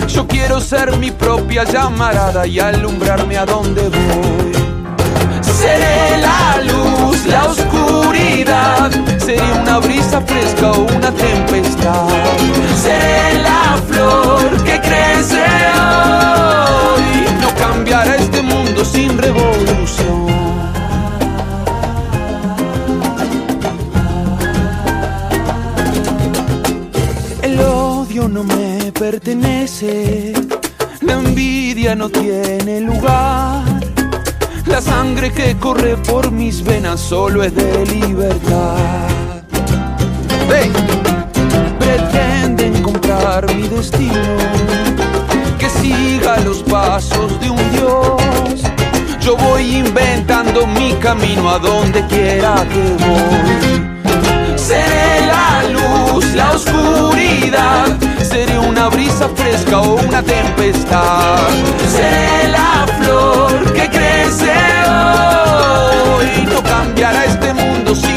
Yo quiero ser mi propia llamarada y alumbrarme a donde voy. Seré la luz, la oscuridad, seré una brisa fresca o una tempestad. Seré la flor que crece hoy, no cambiará este mundo sin revolución. El odio no me pertenece, la envidia no tiene lugar. La sangre que corre por mis venas solo es de libertad. Pretenden comprar mi destino, que siga los pasos de un dios. Yo voy inventando mi camino a donde quiera que voy. Seré la luz, la oscuridad, seré una brisa fresca o una tempestad. Seré la flor que crece hoy. No cambiará este mundo sin